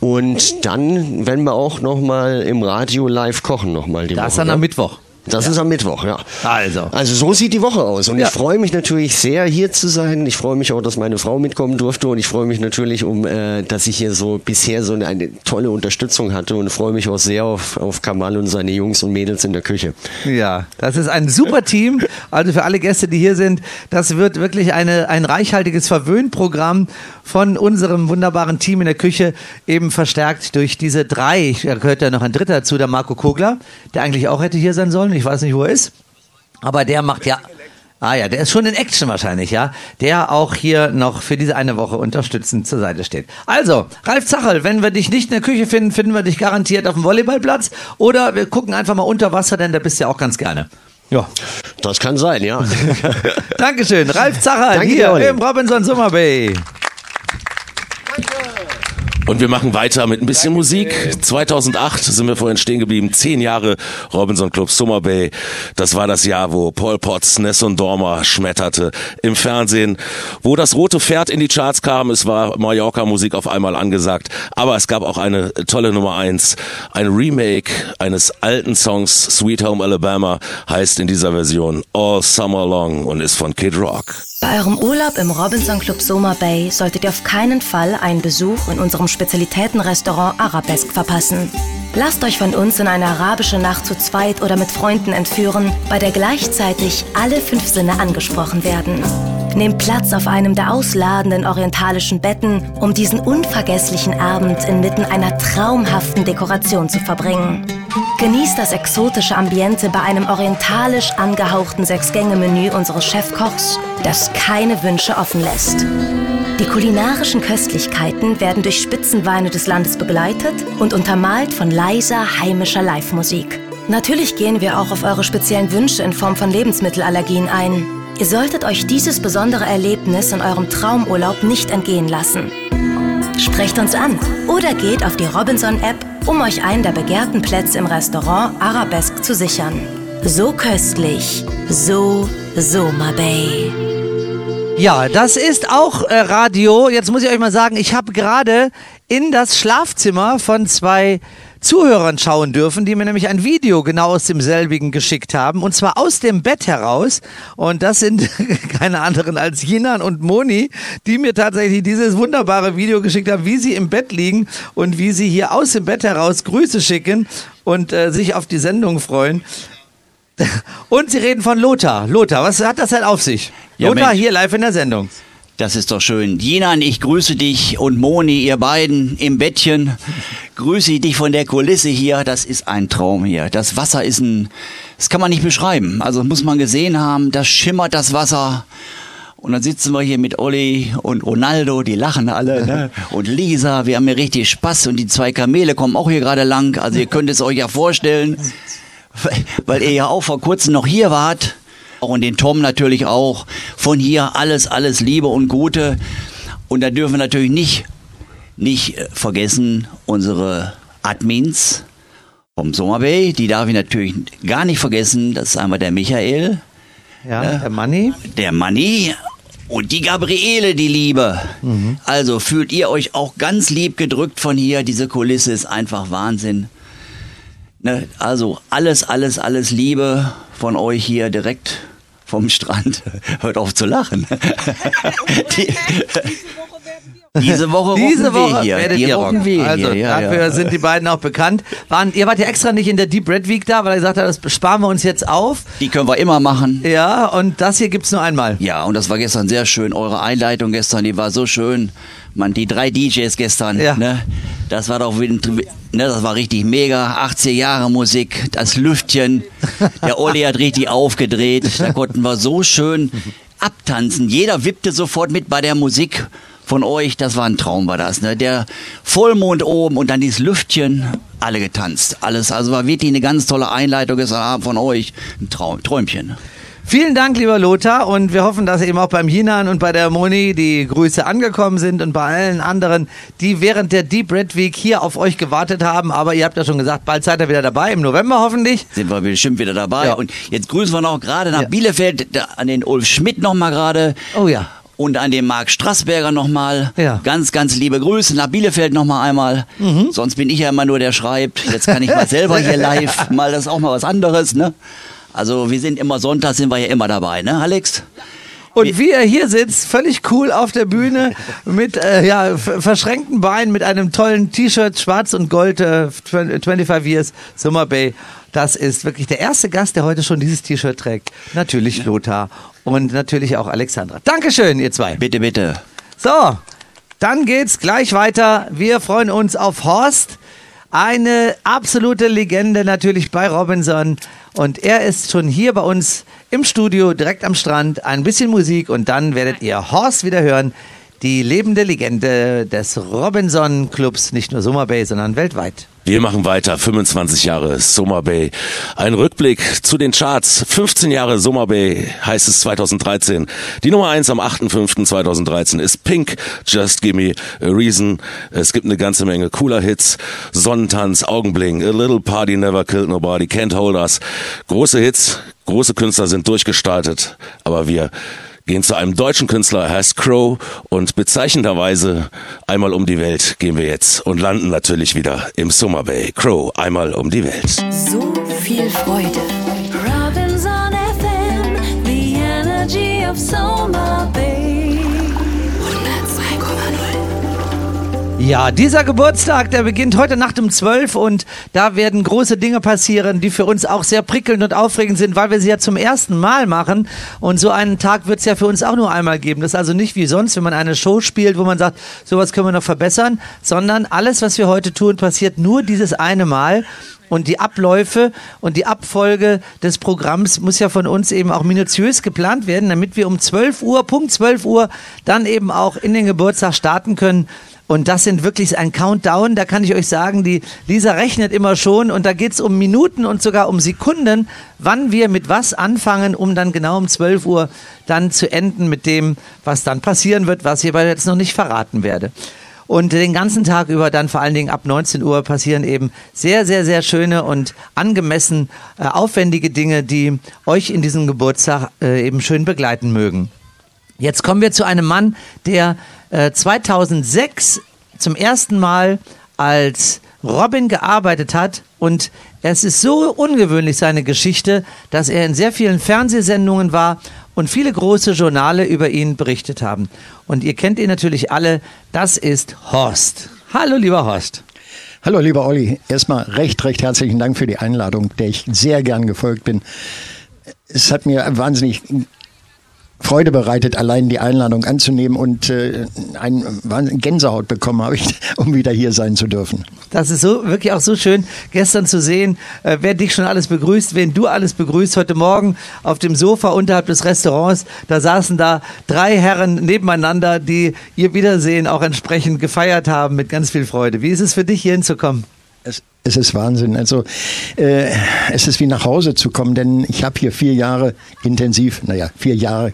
Und dann werden wir auch nochmal im Radio live kochen nochmal die Das Woche. ist dann am Mittwoch. Das ist am Mittwoch, ja. Also. Also so sieht die Woche aus. Und Ja. ich freue mich natürlich sehr, hier zu sein. Ich freue mich auch, dass meine Frau mitkommen durfte. Und ich freue mich natürlich, um, äh, dass ich hier so bisher so eine, eine tolle Unterstützung hatte. Und freue mich auch sehr auf, auf Kamal und seine Jungs und Mädels in der Küche. Ja, das ist ein super Team. Also für alle Gäste, die hier sind, das wird wirklich eine, ein reichhaltiges Verwöhnprogramm von unserem wunderbaren Team in der Küche, eben verstärkt durch diese drei. Da gehört ja noch ein dritter dazu, der Marco Kogler, der eigentlich auch hätte hier sein sollen. Ich weiß nicht, wo er ist. Aber der macht ja. Ah ja, der ist schon in Action wahrscheinlich, ja. Der auch hier noch für diese eine Woche unterstützend zur Seite steht. Also, Ralf Zacherl, wenn wir dich nicht in der Küche finden, finden wir dich garantiert auf dem Volleyballplatz. Oder wir gucken einfach mal unter Wasser, denn da bist du ja auch ganz gerne. Ja. Das kann sein, ja. (laughs) Dankeschön. Ralf Zacherl Danke hier im Robinson Summer Bay. Und wir machen weiter mit ein bisschen Musik. 2008 sind wir vorhin stehen geblieben. Zehn Jahre Robinson Club Summer Bay. Das war das Jahr, wo Paul Potts Nessun Dorma schmetterte im Fernsehen. Wo das rote Pferd in die Charts kam, es war Mallorca-Musik auf einmal angesagt. Aber es gab auch eine tolle Nummer eins. Ein Remake eines alten Songs Sweet Home Alabama heißt in dieser Version All Summer Long und ist von Kid Rock. Bei eurem Urlaub im Robinson Club Soma Bay solltet ihr auf keinen Fall einen Besuch in unserem Spezialitätenrestaurant Arabesque verpassen. Lasst euch von uns in eine arabische Nacht zu zweit oder mit Freunden entführen, bei der gleichzeitig alle fünf Sinne angesprochen werden. Nehmt Platz auf einem der ausladenden orientalischen Betten, um diesen unvergesslichen Abend inmitten einer traumhaften Dekoration zu verbringen. Genießt das exotische Ambiente bei einem orientalisch angehauchten Sechs-Gänge-Menü unseres Chefkochs, das keine Wünsche offen lässt. Die kulinarischen Köstlichkeiten werden durch Spitzenweine des Landes begleitet und untermalt von leiser heimischer Live-Musik. Natürlich gehen wir auch auf eure speziellen Wünsche in Form von Lebensmittelallergien ein. Ihr solltet euch dieses besondere Erlebnis in eurem Traumurlaub nicht entgehen lassen. Sprecht uns an oder geht auf die Robinson-App, um euch einen der begehrten Plätze im Restaurant Arabesque zu sichern. So köstlich, so Soma Bay. Ja, das ist auch äh, Radio. Jetzt muss ich euch mal sagen, ich habe gerade in das Schlafzimmer von zwei Zuhörern schauen dürfen, die mir nämlich ein Video genau aus demselbigen geschickt haben. Und zwar aus dem Bett heraus. Und das sind (laughs) keine anderen als Jinan und Moni, die mir tatsächlich dieses wunderbare Video geschickt haben, wie sie im Bett liegen und wie sie hier aus dem Bett heraus Grüße schicken und äh, sich auf die Sendung freuen. (laughs) Und sie reden von Lothar. Lothar, was hat das denn auf sich? Ja, Lothar Mensch. hier live in der Sendung. Das ist doch schön. Jinan, ich grüße dich und Moni, ihr beiden im Bettchen. Grüße ich dich von der Kulisse hier. Das ist ein Traum hier. Das Wasser ist ein, das kann man nicht beschreiben. Also muss man gesehen haben, das schimmert das Wasser. Und dann sitzen wir hier mit Olli und Ronaldo, die lachen alle, ne? (laughs) Und Lisa, wir haben hier richtig Spaß und die zwei Kamele kommen auch hier gerade lang. Also ihr könnt es euch ja vorstellen, weil ihr ja auch vor kurzem noch hier wart. Und den Tom natürlich auch. Von hier alles, alles Liebe und Gute. Und da dürfen wir natürlich nicht, nicht äh, vergessen, unsere Admins vom Summer Bay. Die darf ich natürlich gar nicht vergessen. Das ist einmal der Michael. Ja, der Manni. Der Manni. Und die Gabriele, die Liebe. Also fühlt ihr euch auch ganz lieb gedrückt von hier. Diese Kulisse ist einfach Wahnsinn. Ne, also alles, alles, alles Liebe von euch hier direkt vom Strand. (laughs) Hört auf zu lachen. (laughs) Die, diese Woche Diese Woche hier. werdet Die ihr rocken rocken. wir also hier. Ja, dafür ja. sind die beiden auch bekannt. Waren, ihr wart ja extra nicht in der Deep Red Week da, weil er gesagt hat, das sparen wir uns jetzt auf. Die können wir immer machen. Ja, und das hier gibt's nur einmal. Ja, und das war gestern sehr schön. Eure Einleitung gestern, die war so schön. Man, die drei DJs gestern, Ja. ne? Das war doch ne, das war richtig mega. 80 Jahre Musik, das Lüftchen. Der Olli hat richtig aufgedreht. Da konnten wir so schön abtanzen. Jeder wippte sofort mit bei der Musik von euch. Das war ein Traum, war das, ne? Der Vollmond oben und dann dieses Lüftchen. Alle getanzt. Alles, also war wirklich eine ganz tolle Einleitung gestern Abend von euch. Ein Traum, Träumchen. Vielen Dank, lieber Lothar, und wir hoffen, dass eben auch beim Hinan und bei der Moni die Grüße angekommen sind und bei allen anderen, die während der Deep Red Week hier auf euch gewartet haben. Aber ihr habt ja schon gesagt, bald seid ihr wieder dabei, im November hoffentlich. sind wir bestimmt wieder dabei. Ja. Und jetzt grüßen wir noch gerade nach Bielefeld da, an den Ulf Schmidt noch mal gerade. Oh ja. Und an den Marc Strassberger nochmal. Ja. Ganz, ganz liebe Grüße nach Bielefeld noch mal einmal. Sonst bin ich ja immer nur der schreibt. Jetzt kann ich mal selber hier (laughs) live. Mal das auch mal was anderes, ne? Also wir sind immer Sonntag sind wir ja immer dabei, ne, Alex? Und wie er hier sitzt, völlig cool auf der Bühne (laughs) mit äh, ja, verschränkten Beinen, mit einem tollen T-Shirt, schwarz und gold, äh, 25 Years Summer Bay. Das ist wirklich der erste Gast, der heute schon dieses T-Shirt trägt. Natürlich Lothar und natürlich auch Alexandra. Dankeschön, ihr zwei. Bitte, bitte. So, dann geht's gleich weiter. Wir freuen uns auf Horst. Eine absolute Legende natürlich bei Robinson. Und er ist schon hier bei uns im Studio, direkt am Strand. Ein bisschen Musik und dann werdet ihr Horst wieder hören. Die lebende Legende des Robinson Clubs, nicht nur Summer Bay, sondern weltweit. Wir machen weiter, 25 Jahre Summer Bay. Ein Rückblick zu den Charts. 15 Jahre Summer Bay heißt es 2013. Die Nummer 1 am 8.5.2013 ist Pink, Just Give Me a Reason. Es gibt eine ganze Menge cooler Hits. Sonnentanz, Augenbling, A Little Party Never Killed Nobody, Can't Hold Us. Große Hits, große Künstler sind durchgestartet, aber wir gehen zu einem deutschen Künstler, er heißt Crow und bezeichnenderweise einmal um die Welt gehen wir jetzt und landen natürlich wieder im Summer Bay. Crow, einmal um die Welt. So viel Freude. Robinson FM, the energy of Soma Bay. Ja, dieser Geburtstag, der beginnt heute Nacht um 12 und da werden große Dinge passieren, die für uns auch sehr prickelnd und aufregend sind, weil wir sie ja zum ersten Mal machen. Und so einen Tag wird es ja für uns auch nur einmal geben. Das ist also nicht wie sonst, wenn man eine Show spielt, wo man sagt, sowas können wir noch verbessern, sondern alles, was wir heute tun, passiert nur dieses eine Mal. Und die Abläufe und die Abfolge des Programms muss ja von uns eben auch minutiös geplant werden, damit wir um 12 Uhr, Punkt 12 Uhr, dann eben auch in den Geburtstag starten können. Und das sind wirklich ein Countdown, da kann ich euch sagen, die Lisa rechnet immer schon und da geht es um Minuten und sogar um Sekunden, wann wir mit was anfangen, um dann genau um 12 Uhr dann zu enden mit dem, was dann passieren wird, was ich aber jetzt noch nicht verraten werde. Und den ganzen Tag über dann vor allen Dingen ab 19 Uhr passieren eben sehr, sehr, sehr schöne und angemessen äh, aufwendige Dinge, die euch in diesem Geburtstag äh, eben schön begleiten mögen. Jetzt kommen wir zu einem Mann, der äh, 2006 zum ersten Mal als Robin gearbeitet hat und es ist so ungewöhnlich seine Geschichte, dass er in sehr vielen Fernsehsendungen war und viele große Journale über ihn berichtet haben. Und ihr kennt ihn natürlich alle, das ist Horst. Hallo lieber Horst. Hallo lieber Olli, erstmal recht, recht herzlichen Dank für die Einladung, der ich sehr gern gefolgt bin. Es hat mir wahnsinnig Freude bereitet, allein die Einladung anzunehmen und äh, ein Gänsehaut bekommen habe ich, (laughs) um wieder hier sein zu dürfen. Das ist so wirklich auch so schön, gestern zu sehen, äh, wer dich schon alles begrüßt, wen du alles begrüßt. Heute Morgen auf dem Sofa unterhalb des Restaurants, da saßen da drei Herren nebeneinander, die ihr Wiedersehen auch entsprechend gefeiert haben mit ganz viel Freude. Wie ist es für dich, hier hinzukommen? Es, es ist Wahnsinn. Also äh, es ist wie nach Hause zu kommen, denn ich habe hier vier Jahre intensiv, naja, vier Jahre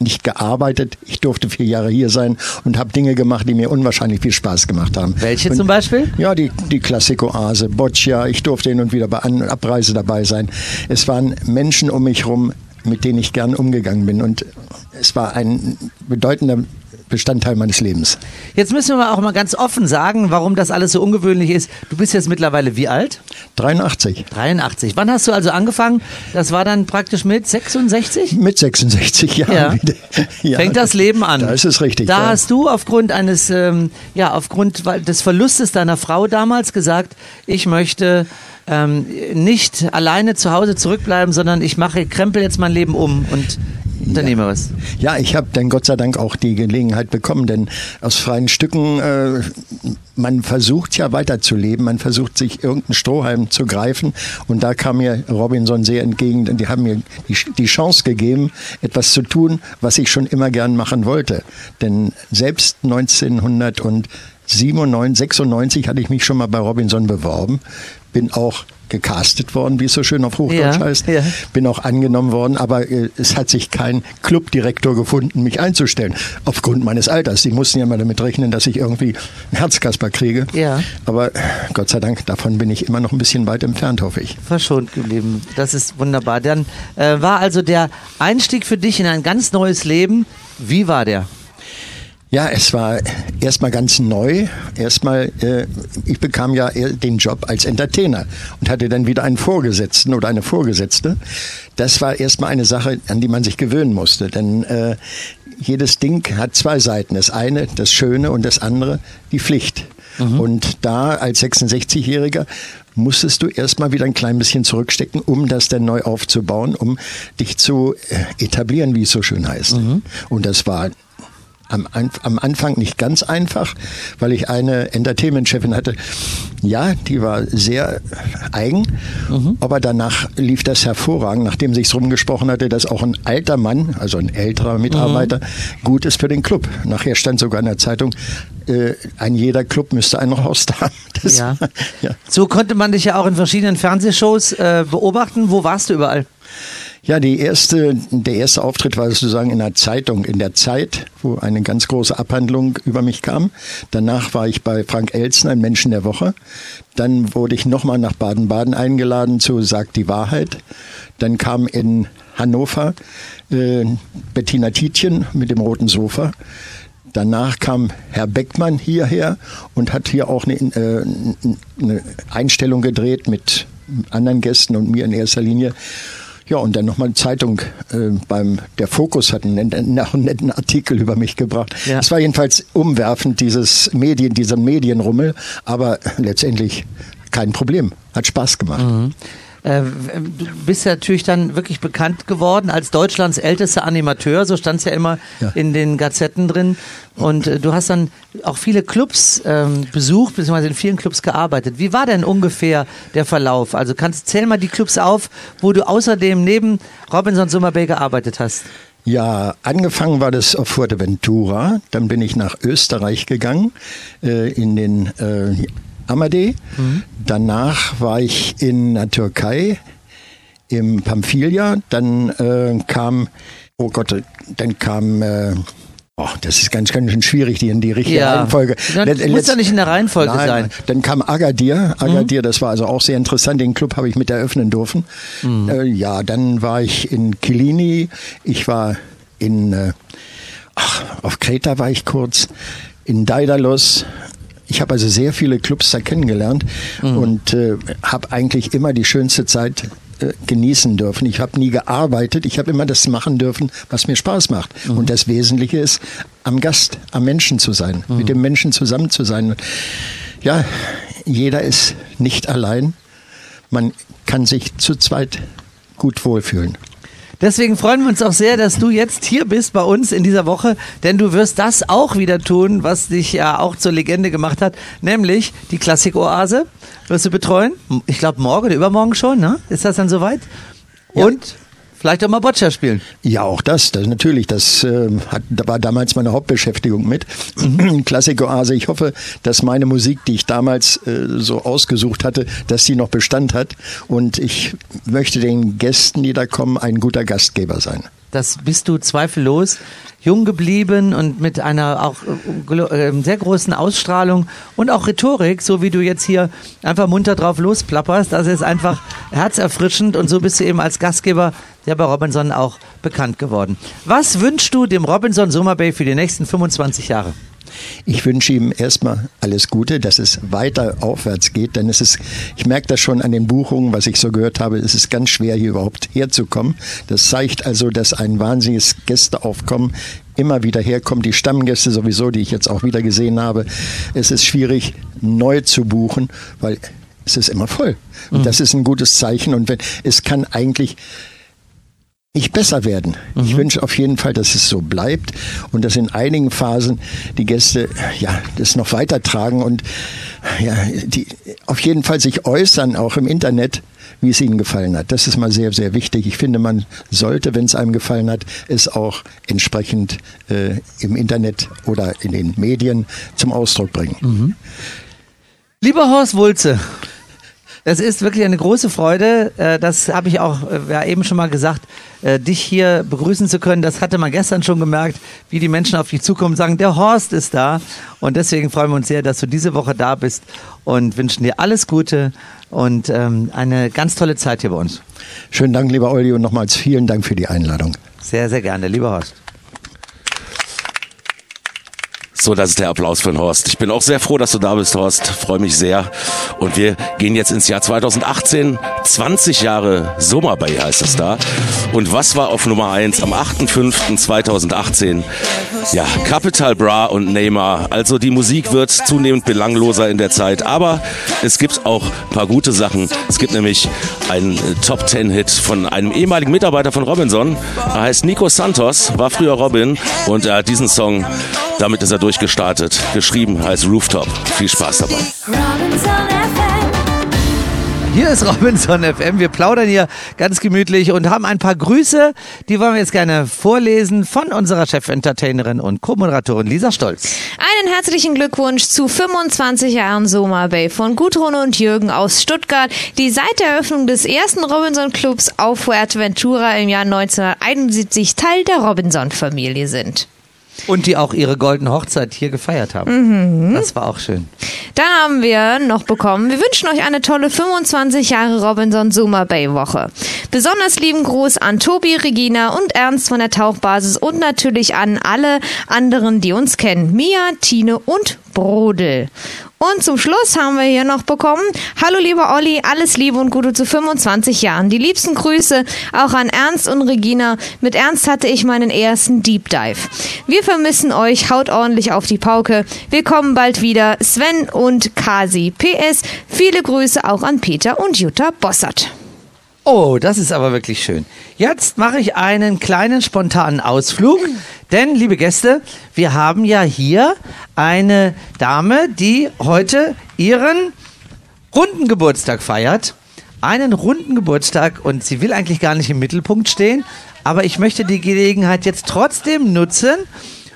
nicht gearbeitet. Ich durfte vier Jahre hier sein und habe Dinge gemacht, die mir unwahrscheinlich viel Spaß gemacht haben. Welche und, zum Beispiel? Ja, die, die Klassikoase, Boccia. Ich durfte hin und wieder bei An- und Abreise dabei sein. Es waren Menschen um mich herum, mit denen ich gern umgegangen bin. Und es war ein bedeutender Bestandteil meines Lebens. Jetzt müssen wir auch mal ganz offen sagen, warum das alles so ungewöhnlich ist. Du bist jetzt mittlerweile wie alt? 83. 83. Wann hast du also angefangen? Das war dann praktisch mit 66? Mit 66 Jahren. Ja. (laughs) Ja. Fängt das Leben an. Da ist es richtig. Da ja. hast du aufgrund eines, ähm, ja, aufgrund des Verlustes deiner Frau damals gesagt, ich möchte ähm, nicht alleine zu Hause zurückbleiben, sondern ich mache, krempel jetzt mein Leben um und unternehme was. Ja, ich habe dann Gott sei Dank auch die Gelegenheit bekommen, denn aus freien Stücken, äh, man versucht ja weiterzuleben, man versucht sich irgendeinen Strohhalm zu greifen und da kam mir Robinson sehr entgegen, denn die haben mir die, die Chance gegeben, etwas zu tun, was ich schon immer gern machen wollte. Denn selbst 1997, 96 hatte ich mich schon mal bei Robinson beworben, bin auch gecastet worden, wie es so schön auf Hochdeutsch Ja, heißt. ja. Bin auch angenommen worden, aber äh, es hat sich kein Clubdirektor gefunden, mich einzustellen. Aufgrund meines Alters. Die mussten ja mal damit rechnen, dass ich irgendwie einen Herzkasper kriege. Ja. Aber äh, Gott sei Dank, davon bin ich immer noch ein bisschen weit entfernt, hoffe ich. verschont geblieben. Das ist wunderbar. Dann äh, war also der Einstieg für dich in ein ganz neues Leben. Wie war der? Ja, es war erstmal ganz neu. Erstmal, äh, ich bekam ja den Job als Entertainer und hatte dann wieder einen Vorgesetzten oder eine Vorgesetzte. Das war erstmal eine Sache, an die man sich gewöhnen musste, denn äh, jedes Ding hat zwei Seiten. Das eine, das Schöne und das andere, die Pflicht. Und da als 66-Jähriger musstest du erstmal wieder ein klein bisschen zurückstecken, um das dann neu aufzubauen, um dich zu äh, etablieren, wie es so schön heißt. Und das war am, am Anfang nicht ganz einfach, weil ich eine Entertainment-Chefin hatte. Ja, die war sehr eigen, aber danach lief das hervorragend, nachdem sich's rumgesprochen hatte, dass auch ein alter Mann, also ein älterer Mitarbeiter, gut ist für den Club. Nachher stand sogar in der Zeitung, äh, ein jeder Club müsste ein Horst haben. (laughs) Ja. (laughs) ja. So konnte man dich ja auch in verschiedenen Fernsehshows äh, beobachten. Wo warst du überall? Ja, die erste, der erste Auftritt war sozusagen in der Zeitung, in der Zeit, wo eine ganz große Abhandlung über mich kam. Danach war ich bei Frank Elsen, ein Menschen der Woche. Dann wurde ich nochmal nach Baden-Baden eingeladen zu Sagt die Wahrheit. Dann kam in Hannover äh, Bettina Tietjen mit dem roten Sofa. Danach kam Herr Beckmann hierher und hat hier auch eine, äh, eine Einstellung gedreht mit anderen Gästen und mir in erster Linie. Ja, und dann nochmal eine Zeitung äh, beim der Fokus hat einen, (laughs) einen, netten Artikel über mich gebracht. Es Ja. war jedenfalls umwerfend, dieses Medien, dieser Medienrummel, aber letztendlich kein Problem. Hat Spaß gemacht. Äh, du bist ja natürlich dann wirklich bekannt geworden als Deutschlands ältester Animateur, so stand es ja immer Ja. in den Gazetten drin. Und äh, du hast dann auch viele Clubs ähm, besucht, beziehungsweise in vielen Clubs gearbeitet. Wie war denn ungefähr der Verlauf? Also kannst zähl mal die Clubs auf, wo du außerdem neben Robinson Summer Bay gearbeitet hast. Ja, angefangen war das auf Fuerteventura. Dann bin ich nach Österreich gegangen, äh, in den äh, Amadee. Danach war ich in der Türkei, im Pamphylia. Dann äh, kam, oh Gott, dann kam, äh, oh, das ist ganz, ganz schön schwierig, die in die richtige Ja. Reihenfolge. Dann Let- muss ja nicht in der Reihenfolge Nein, sein. Dann kam Agadir. Agadir, das war also auch sehr interessant. Den Club habe ich mit eröffnen dürfen. Äh, ja, dann war ich in Kilini. Ich war in, äh, ach, auf Kreta war ich kurz. In Daidalos. Ich habe also sehr viele Clubs da kennengelernt und äh, habe eigentlich immer die schönste Zeit äh, genießen dürfen. Ich habe nie gearbeitet. Ich habe immer das machen dürfen, was mir Spaß macht. Und das Wesentliche ist, am Gast, am Menschen zu sein, mit dem Menschen zusammen zu sein. Ja, jeder ist nicht allein. Man kann sich zu zweit gut wohlfühlen. Deswegen freuen wir uns auch sehr, dass du jetzt hier bist bei uns in dieser Woche, denn du wirst das auch wieder tun, was dich ja auch zur Legende gemacht hat, nämlich die Klassikoase wirst du betreuen. Ich glaube morgen oder übermorgen schon, ne? Ist das dann soweit? Und vielleicht auch mal Boccia spielen. Ja, auch das, das natürlich, das äh, hat, da war damals meine Hauptbeschäftigung mit. (clears throat) Klassikoase. Ich hoffe, dass meine Musik, die ich damals äh, so ausgesucht hatte, dass die noch Bestand hat. Und ich möchte den Gästen, die da kommen, ein guter Gastgeber sein. Das bist du zweifellos. Jung geblieben und mit einer auch äh, äh, sehr großen Ausstrahlung und auch Rhetorik, so wie du jetzt hier einfach munter drauf losplapperst. Das ist einfach herzerfrischend und so bist du eben als Gastgeber ja bei Robinson auch bekannt geworden. Was wünschst du dem Robinson Summer Bay für die nächsten 25 Jahre? Ich wünsche ihm erstmal alles Gute, dass es weiter aufwärts geht, denn es ist, ich merke das schon an den Buchungen, was ich so gehört habe, es ist ganz schwer, hier überhaupt herzukommen. Das zeigt also, dass ein wahnsinniges Gästeaufkommen immer wieder herkommt. Die Stammgäste sowieso, die ich jetzt auch wieder gesehen habe. Es ist schwierig, neu zu buchen, weil es ist immer voll. Und das ist ein gutes Zeichen. Und wenn, es kann eigentlich nicht besser werden. Ich wünsche auf jeden Fall, dass es so bleibt und dass in einigen Phasen die Gäste ja das noch weitertragen und ja die auf jeden Fall sich äußern auch im Internet, wie es ihnen gefallen hat. Das ist mal sehr sehr wichtig. Ich finde, man sollte, wenn es einem gefallen hat, es auch entsprechend äh, im Internet oder in den Medien zum Ausdruck bringen. Lieber Horst Wulze, es ist wirklich eine große Freude, äh, das habe ich auch äh, ja, eben schon mal gesagt, äh, dich hier begrüßen zu können. Das hatte man gestern schon gemerkt, wie die Menschen auf dich zukommen und sagen, der Horst ist da. Und deswegen freuen wir uns sehr, dass du diese Woche da bist und wünschen dir alles Gute und ähm, eine ganz tolle Zeit hier bei uns. Schönen Dank, lieber Olli, und nochmals vielen Dank für die Einladung. Sehr, sehr gerne, lieber Horst. So, das ist der Applaus für den Horst. Ich bin auch sehr froh, dass du da bist, Horst. Freue mich sehr. Und wir gehen jetzt ins Jahr 2018. 20 Jahre Summer Bay heißt es da. Und was war auf Nummer 1 am 8.5.2018? Ja, Capital Bra und Neymar. Also die Musik wird zunehmend belangloser in der Zeit. Aber es gibt auch ein paar gute Sachen. Es gibt nämlich einen äh, Top 10 Hit von einem ehemaligen Mitarbeiter von Robinson. Er heißt Nico Santos, war früher Robin. Und er hat diesen Song, damit ist er durchgestartet, geschrieben als Rooftop. Viel Spaß dabei. Robinson FM. Hier ist Robinson FM. Wir plaudern hier ganz gemütlich und haben ein paar Grüße. Die wollen wir jetzt gerne vorlesen von unserer Chefentertainerin und Co-Moderatorin Lisa Stolz. Einen herzlichen Glückwunsch zu 25 Jahren Soma Bay von Gudrun und Jürgen aus Stuttgart, die seit der Eröffnung des ersten Robinson Clubs auf Fuerteventura im Jahr 1971 Teil der Robinson-Familie sind. Und die auch ihre goldene Hochzeit hier gefeiert haben. Mhm. Das war auch schön. Dann haben wir noch bekommen, wir wünschen euch eine tolle 25 Jahre Robinson Summer Bay Woche. Besonders lieben Gruß an Tobi, Regina und Ernst von der Tauchbasis und natürlich an alle anderen, die uns kennen. Mia, Tine und Brodel. Und zum Schluss haben wir hier noch bekommen, hallo lieber Olli, alles Liebe und Gute zu 25 Jahren. Die liebsten Grüße auch an Ernst und Regina. Mit Ernst hatte ich meinen ersten Deep Dive. Wir vermissen euch, haut ordentlich auf die Pauke. Wir kommen bald wieder. Sven und Kasi. PS, viele Grüße auch an Peter und Jutta Bossert. Oh, das ist aber wirklich schön. Jetzt mache ich einen kleinen spontanen Ausflug, denn, liebe Gäste, wir haben ja hier eine Dame, die heute ihren runden Geburtstag feiert. Einen runden Geburtstag und sie will eigentlich gar nicht im Mittelpunkt stehen, aber ich möchte die Gelegenheit jetzt trotzdem nutzen,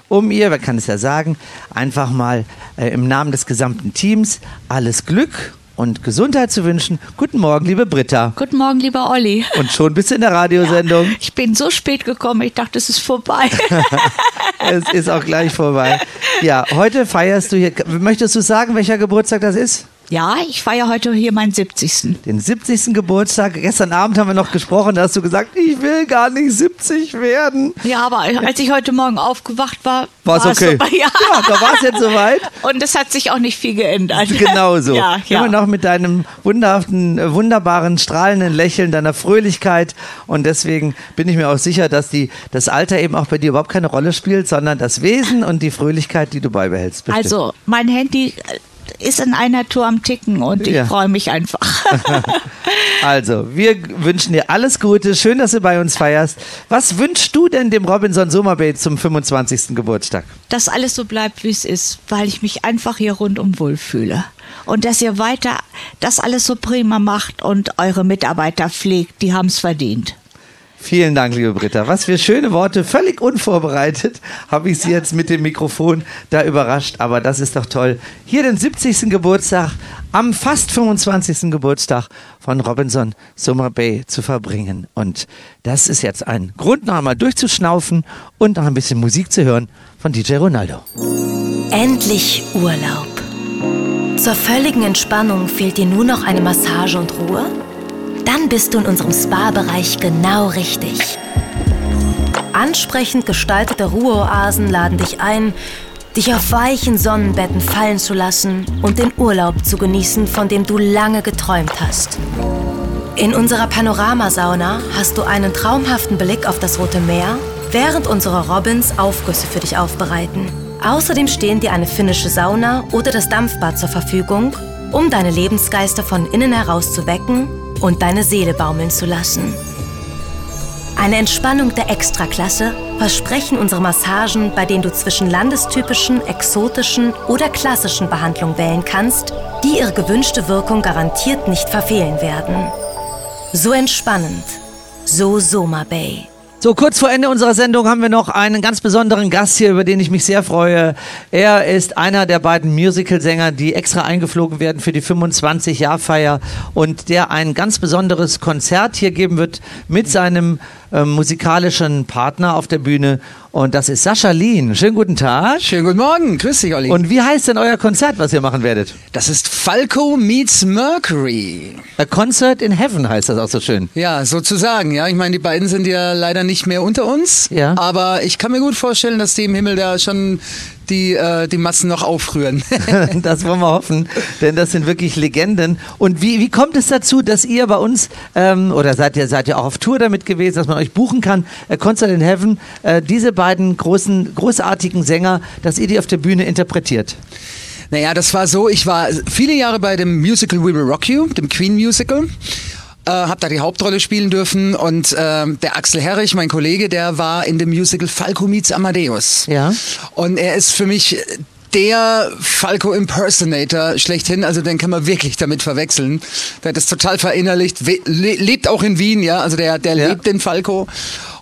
um ihr, wer kann es ja sagen, einfach mal äh, im Namen des gesamten Teams alles Glück und Gesundheit zu wünschen. Guten Morgen, liebe Britta. Guten Morgen, lieber Olli. Und schon bist du in der Radiosendung. Ich bin so spät gekommen, ich dachte, es ist vorbei. (laughs) es ist auch gleich vorbei. Ja, heute feierst du hier. Möchtest du sagen, welcher Geburtstag das ist? Ja, ich feiere heute hier meinen 70. Den 70. Geburtstag. Gestern Abend haben wir noch gesprochen, da hast du gesagt, ich will gar nicht 70 werden. Ja, aber als ich heute Morgen aufgewacht war, war es okay. So, (laughs) ja. ja, da war es jetzt soweit. Und es hat sich auch nicht viel geändert. (laughs) Genau so. Ja, ja. Immer noch mit deinem wunderhaften, äh, wunderbaren, strahlenden Lächeln, deiner Fröhlichkeit. Und deswegen bin ich mir auch sicher, dass die, das Alter eben auch bei dir überhaupt keine Rolle spielt, sondern das Wesen und die Fröhlichkeit, die du beibehältst. Bestimmt. Also, mein Handy ist in einer Tour am Ticken und ich Ja. freue mich einfach. (laughs) (laughs) Also, wir wünschen dir alles Gute. Schön, dass du bei uns feierst. Was wünschst du denn dem Robinson Sommerbait zum 25. Geburtstag? dass alles so bleibt, wie es ist, weil ich mich einfach hier rundum wohlfühle. Und dass ihr weiter das alles so prima macht und eure Mitarbeiter pflegt, die haben es verdient. Vielen Dank, liebe Britta. Was für schöne Worte. Völlig unvorbereitet habe ich Sie jetzt mit dem Mikrofon da überrascht. Aber das ist doch toll. Hier den 70. Geburtstag am fast 25. Geburtstag von Robinson Summer Bay zu verbringen. Und das ist jetzt ein Grund, noch einmal durchzuschnaufen und noch ein bisschen Musik zu hören von DJ Ronaldo. Endlich Urlaub. Zur völligen Entspannung fehlt dir nur noch eine Massage und Ruhe? Dann bist du in unserem Spa-Bereich genau richtig. Ansprechend gestaltete Ruheoasen laden dich ein, dich auf weichen Sonnenbetten fallen zu lassen und den Urlaub zu genießen, von dem du lange geträumt hast. In unserer Panoramasauna hast du einen traumhaften Blick auf das Rote Meer, während unsere Robins Aufgüsse für dich aufbereiten. Außerdem stehen dir eine finnische Sauna oder das Dampfbad zur Verfügung, um deine Lebensgeister von innen heraus zu wecken und deine Seele baumeln zu lassen. Eine Entspannung der Extraklasse versprechen unsere Massagen, bei denen du zwischen landestypischen, exotischen oder klassischen Behandlungen wählen kannst, die ihre gewünschte Wirkung garantiert nicht verfehlen werden. So entspannend, so Soma Bay. So, kurz vor Ende unserer Sendung haben wir noch einen ganz besonderen Gast hier, über den ich mich sehr freue. Er ist einer der beiden Musicalsänger, die extra eingeflogen werden für die 25-Jahr-Feier und der ein ganz besonderes Konzert hier geben wird mit seinem ähm, musikalischen Partner auf der Bühne. Und das ist Sascha Lien. Schönen guten Tag. Schönen guten Morgen. Grüß dich, Olli. Und wie heißt denn euer Konzert, was ihr machen werdet? Das ist Falco meets Mercury. A Concert in Heaven heißt das auch so schön. Ja, sozusagen. Ja, ich meine, die beiden sind ja leider nicht mehr unter uns. Ja. Aber ich kann mir gut vorstellen, dass die im Himmel da schon die, äh, die Massen noch aufrühren. (laughs) das wollen wir hoffen, denn das sind wirklich Legenden. Und wie, wie kommt es dazu, dass ihr bei uns, ähm, oder seid ihr, seid ihr auch auf Tour damit gewesen, dass man euch buchen kann, äh, Concert in Heaven, äh, diese beiden großen, großartigen Sänger, dass ihr die auf der Bühne interpretiert? Naja, das war so, ich war viele Jahre bei dem Musical We Will Rock You, dem Queen Musical. Äh, hab da die Hauptrolle spielen dürfen und ähm, der Axel Herrich, mein Kollege, der war in dem Musical Falco meets Amadeus. Ja. Und er ist für mich der Falco Impersonator schlechthin, also den kann man wirklich damit verwechseln. Der hat das total verinnerlicht, lebt auch in Wien, ja, also der, der lebt den Falco.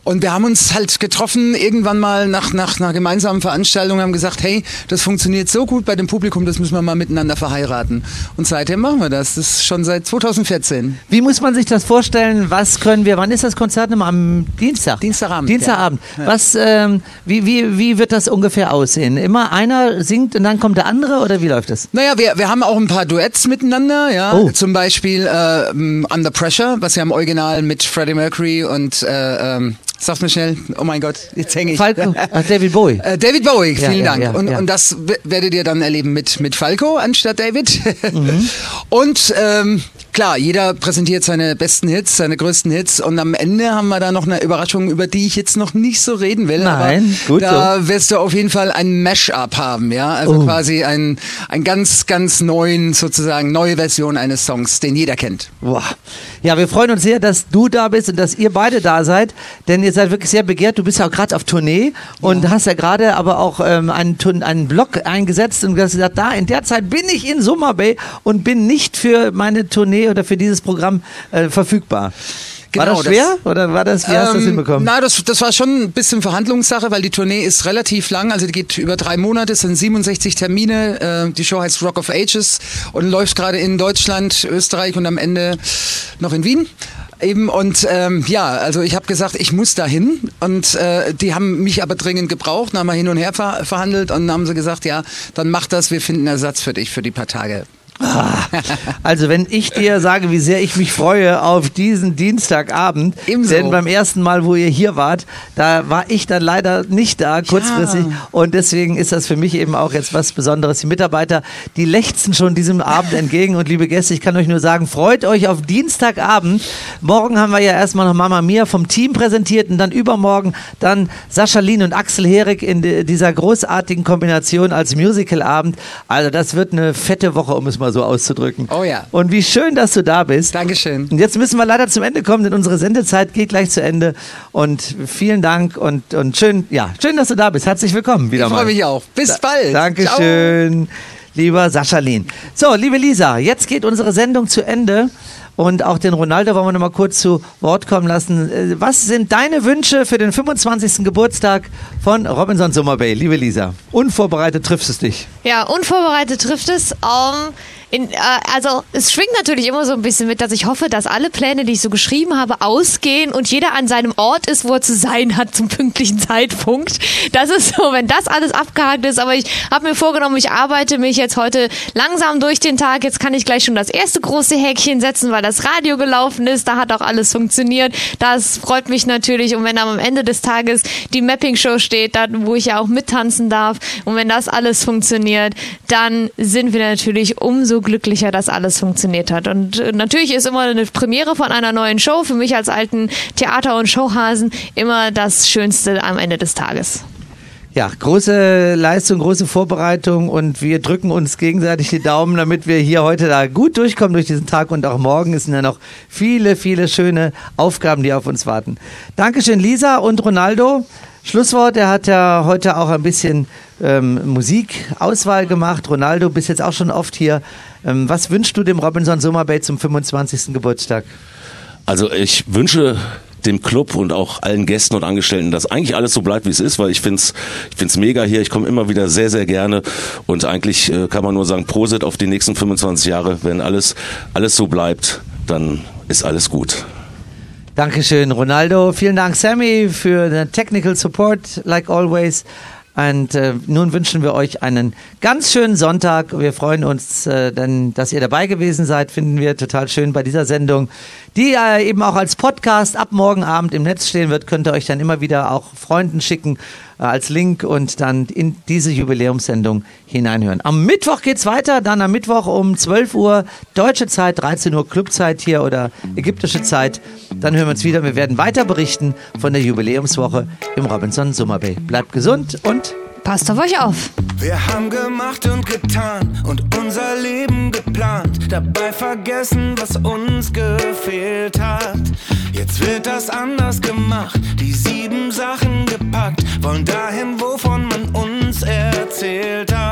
Und wir haben uns halt getroffen, irgendwann mal nach, nach einer gemeinsamen Veranstaltung, haben gesagt, hey, das funktioniert so gut bei dem Publikum, das müssen wir mal miteinander verheiraten. Und seitdem machen wir das. Das ist schon seit 2014. Wie muss man sich das vorstellen? Was können wir, wann ist das Konzert nochmal? Am Dienstag? Dienstagabend. Dienstagabend. Ja. Was, ähm, wie, wie, wie wird das ungefähr aussehen? Immer einer singt und dann kommt der andere oder wie läuft das? Naja, wir, wir haben auch ein paar Duets miteinander, ja. Oh. Zum Beispiel äh, Under Pressure, was ja im Original mit Freddie Mercury und äh, ähm, Sag's mir schnell. Oh mein Gott, jetzt hänge ich. Falco. Ach, (laughs) David Bowie. Äh, David Bowie, vielen ja, Dank. ja, und, ja. und das w- werdet ihr dann erleben mit, mit Falco anstatt David. Mhm. (laughs) Und ähm, klar, jeder präsentiert seine besten Hits, seine größten Hits. Und am Ende haben wir da noch eine Überraschung, über die ich jetzt noch nicht so reden will. Nein, gut Da wirst du auf jeden Fall ein Mash-up haben, ja. Also Oh. quasi ein, ein ganz, ganz neuen, sozusagen neue Version eines Songs, den jeder kennt. Boah. Ja, wir freuen uns sehr, dass du da bist und dass ihr beide da seid, denn ihr seid wirklich sehr begehrt. Du bist ja auch gerade auf Tournee und hast ja gerade aber auch ähm, einen, einen Blog eingesetzt und hast gesagt, da in der Zeit bin ich in Summer Bay und bin nicht für meine Tournee oder für dieses Programm äh, verfügbar. war das Genau, schwer oder war das, wie hast du das Ähm, hinbekommen? Na, das, das war schon ein bisschen Verhandlungssache, weil die Tournee ist relativ lang, also die geht über drei Monate, es sind 67 Termine. Äh, die Show heißt Rock of Ages und läuft gerade in Deutschland, Österreich und am Ende noch in Wien. Eben und ähm, ja, also ich habe gesagt, ich muss dahin und äh, die haben mich aber dringend gebraucht, dann haben wir hin und her ver verhandelt und dann haben sie gesagt, ja, dann mach das, wir finden einen Ersatz für dich für die paar Tage. (laughs) Also wenn ich dir sage, wie sehr ich mich freue auf diesen Dienstagabend, denn beim ersten Mal, wo ihr hier wart, da war ich dann leider nicht da, kurzfristig. Und deswegen ist das für mich eben auch jetzt was Besonderes. Die Mitarbeiter, die lechzen schon diesem Abend entgegen. Und liebe Gäste, ich kann euch nur sagen, freut euch auf Dienstagabend. Morgen haben wir ja erstmal noch Mama Mia vom Team präsentiert und dann übermorgen dann Sascha Lin und Axel Herig in di- dieser großartigen Kombination als Musicalabend. Also das wird eine fette Woche, um es mal so auszudrücken. Oh ja. Und wie schön, dass du da bist. Dankeschön. Und jetzt müssen wir leider zum Ende kommen, denn unsere Sendezeit geht gleich zu Ende. Und vielen Dank und, und schön, ja, schön, dass du da bist. Herzlich willkommen wieder Ich mal. freue mich auch. Bis bald. Dankeschön, lieber Sascha Lehn. So, liebe Lisa, jetzt geht unsere Sendung zu Ende. Und auch den Ronaldo wollen wir noch mal kurz zu Wort kommen lassen. Äh, Was sind deine Wünsche für den 25. Geburtstag von Robinson Summer Bay? Liebe Lisa, unvorbereitet triffst es dich. Ja, unvorbereitet trifft es. Ähm, in, äh, also es schwingt natürlich immer so ein bisschen mit, dass ich hoffe, dass alle Pläne, die ich so geschrieben habe, ausgehen und jeder an seinem Ort ist, wo er zu sein hat zum pünktlichen Zeitpunkt. Das ist so, wenn das alles abgehakt ist. Aber ich habe mir vorgenommen, ich arbeite mich jetzt heute langsam durch den Tag. Jetzt kann ich gleich schon das erste große Häkchen setzen, weil das Radio gelaufen ist. Da hat auch alles funktioniert. Das freut mich natürlich. Und wenn am Ende des Tages die Mapping-Show steht, dann, wo ich ja auch mittanzen darf, und wenn das alles funktioniert, dann sind wir natürlich umso glücklicher, dass alles funktioniert hat. Und äh, natürlich ist immer eine Premiere von einer neuen Show für mich als alten Theater- und Showhasen immer das Schönste am Ende des Tages. Ja, große Leistung, große Vorbereitung und wir drücken uns gegenseitig die Daumen, damit wir hier heute da gut durchkommen durch diesen Tag und auch morgen sind ja noch viele, viele schöne Aufgaben, die auf uns warten. Dankeschön, Lisa und Ronaldo. Schlusswort, er hat ja heute auch ein bisschen ähm, Musikauswahl gemacht. Ronaldo, bist jetzt auch schon oft hier. Ähm, was wünschst du dem Robinson Summer Bay zum 25. Geburtstag? Also ich wünsche dem Club und auch allen Gästen und Angestellten, dass eigentlich alles so bleibt, wie es ist, weil ich find's, ich find's mega hier. Ich komme immer wieder sehr, sehr gerne und eigentlich äh, kann man nur sagen, Prosit auf die nächsten 25 Jahre. Wenn alles, alles so bleibt, dann ist alles gut. Dankeschön, Ronaldo. Vielen Dank, Sammy, für den Technical Support, like always. Und äh, nun wünschen wir euch einen ganz schönen Sonntag. Wir freuen uns, äh, denn, dass ihr dabei gewesen seid. Finden wir total schön bei dieser Sendung, die äh, eben auch als Podcast ab morgen Abend im Netz stehen wird. Könnt ihr euch dann immer wieder auch Freunden schicken äh, als Link und dann in diese Jubiläumssendung hineinhören. Am Mittwoch geht's weiter. Dann am Mittwoch um 12 Uhr deutsche Zeit, 13 Uhr Clubzeit hier oder ägyptische Zeit. Dann hören wir uns wieder. Wir werden weiter berichten von der Jubiläumswoche im Robinson Summer Bay. Bleibt gesund und passt auf euch auf. Wir haben gemacht und getan und unser Leben geplant, dabei vergessen, was uns gefehlt hat. Jetzt wird das anders gemacht, die sieben Sachen gepackt, wollen dahin, wovon man uns erzählt hat.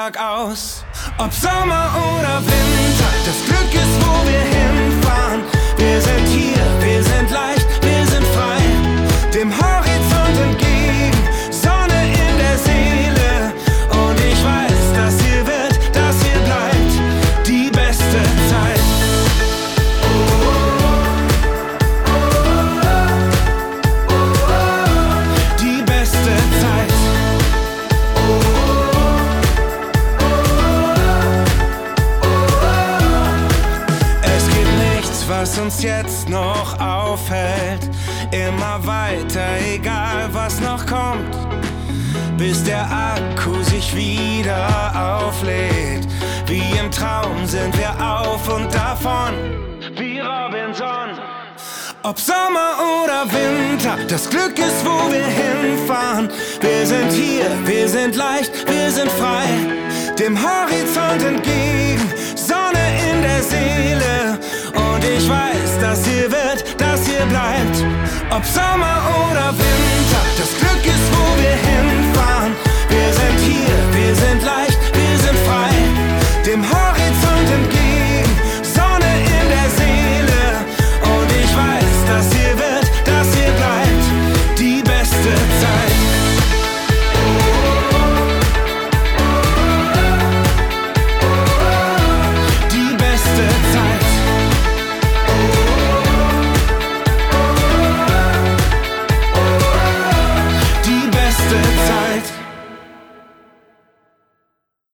Alltag aus. Ob Sommer oder Winter, das Glück ist, wo wir hinfahren. Wir sind hier, wir sind leicht, Der Akku sich wieder auflädt. Wie im Traum sind wir auf und davon. Wie Robinson. Ob Sommer oder Winter, das Glück ist, wo wir hinfahren. Wir sind hier, wir sind leicht, wir sind frei. Dem Horizont entgegen, Sonne in der Seele. Und ich weiß, das hier wird, das hier bleibt. Ob Sommer oder Winter, das Glück wir sind leicht, wir sind frei, dem Horizont entgegen.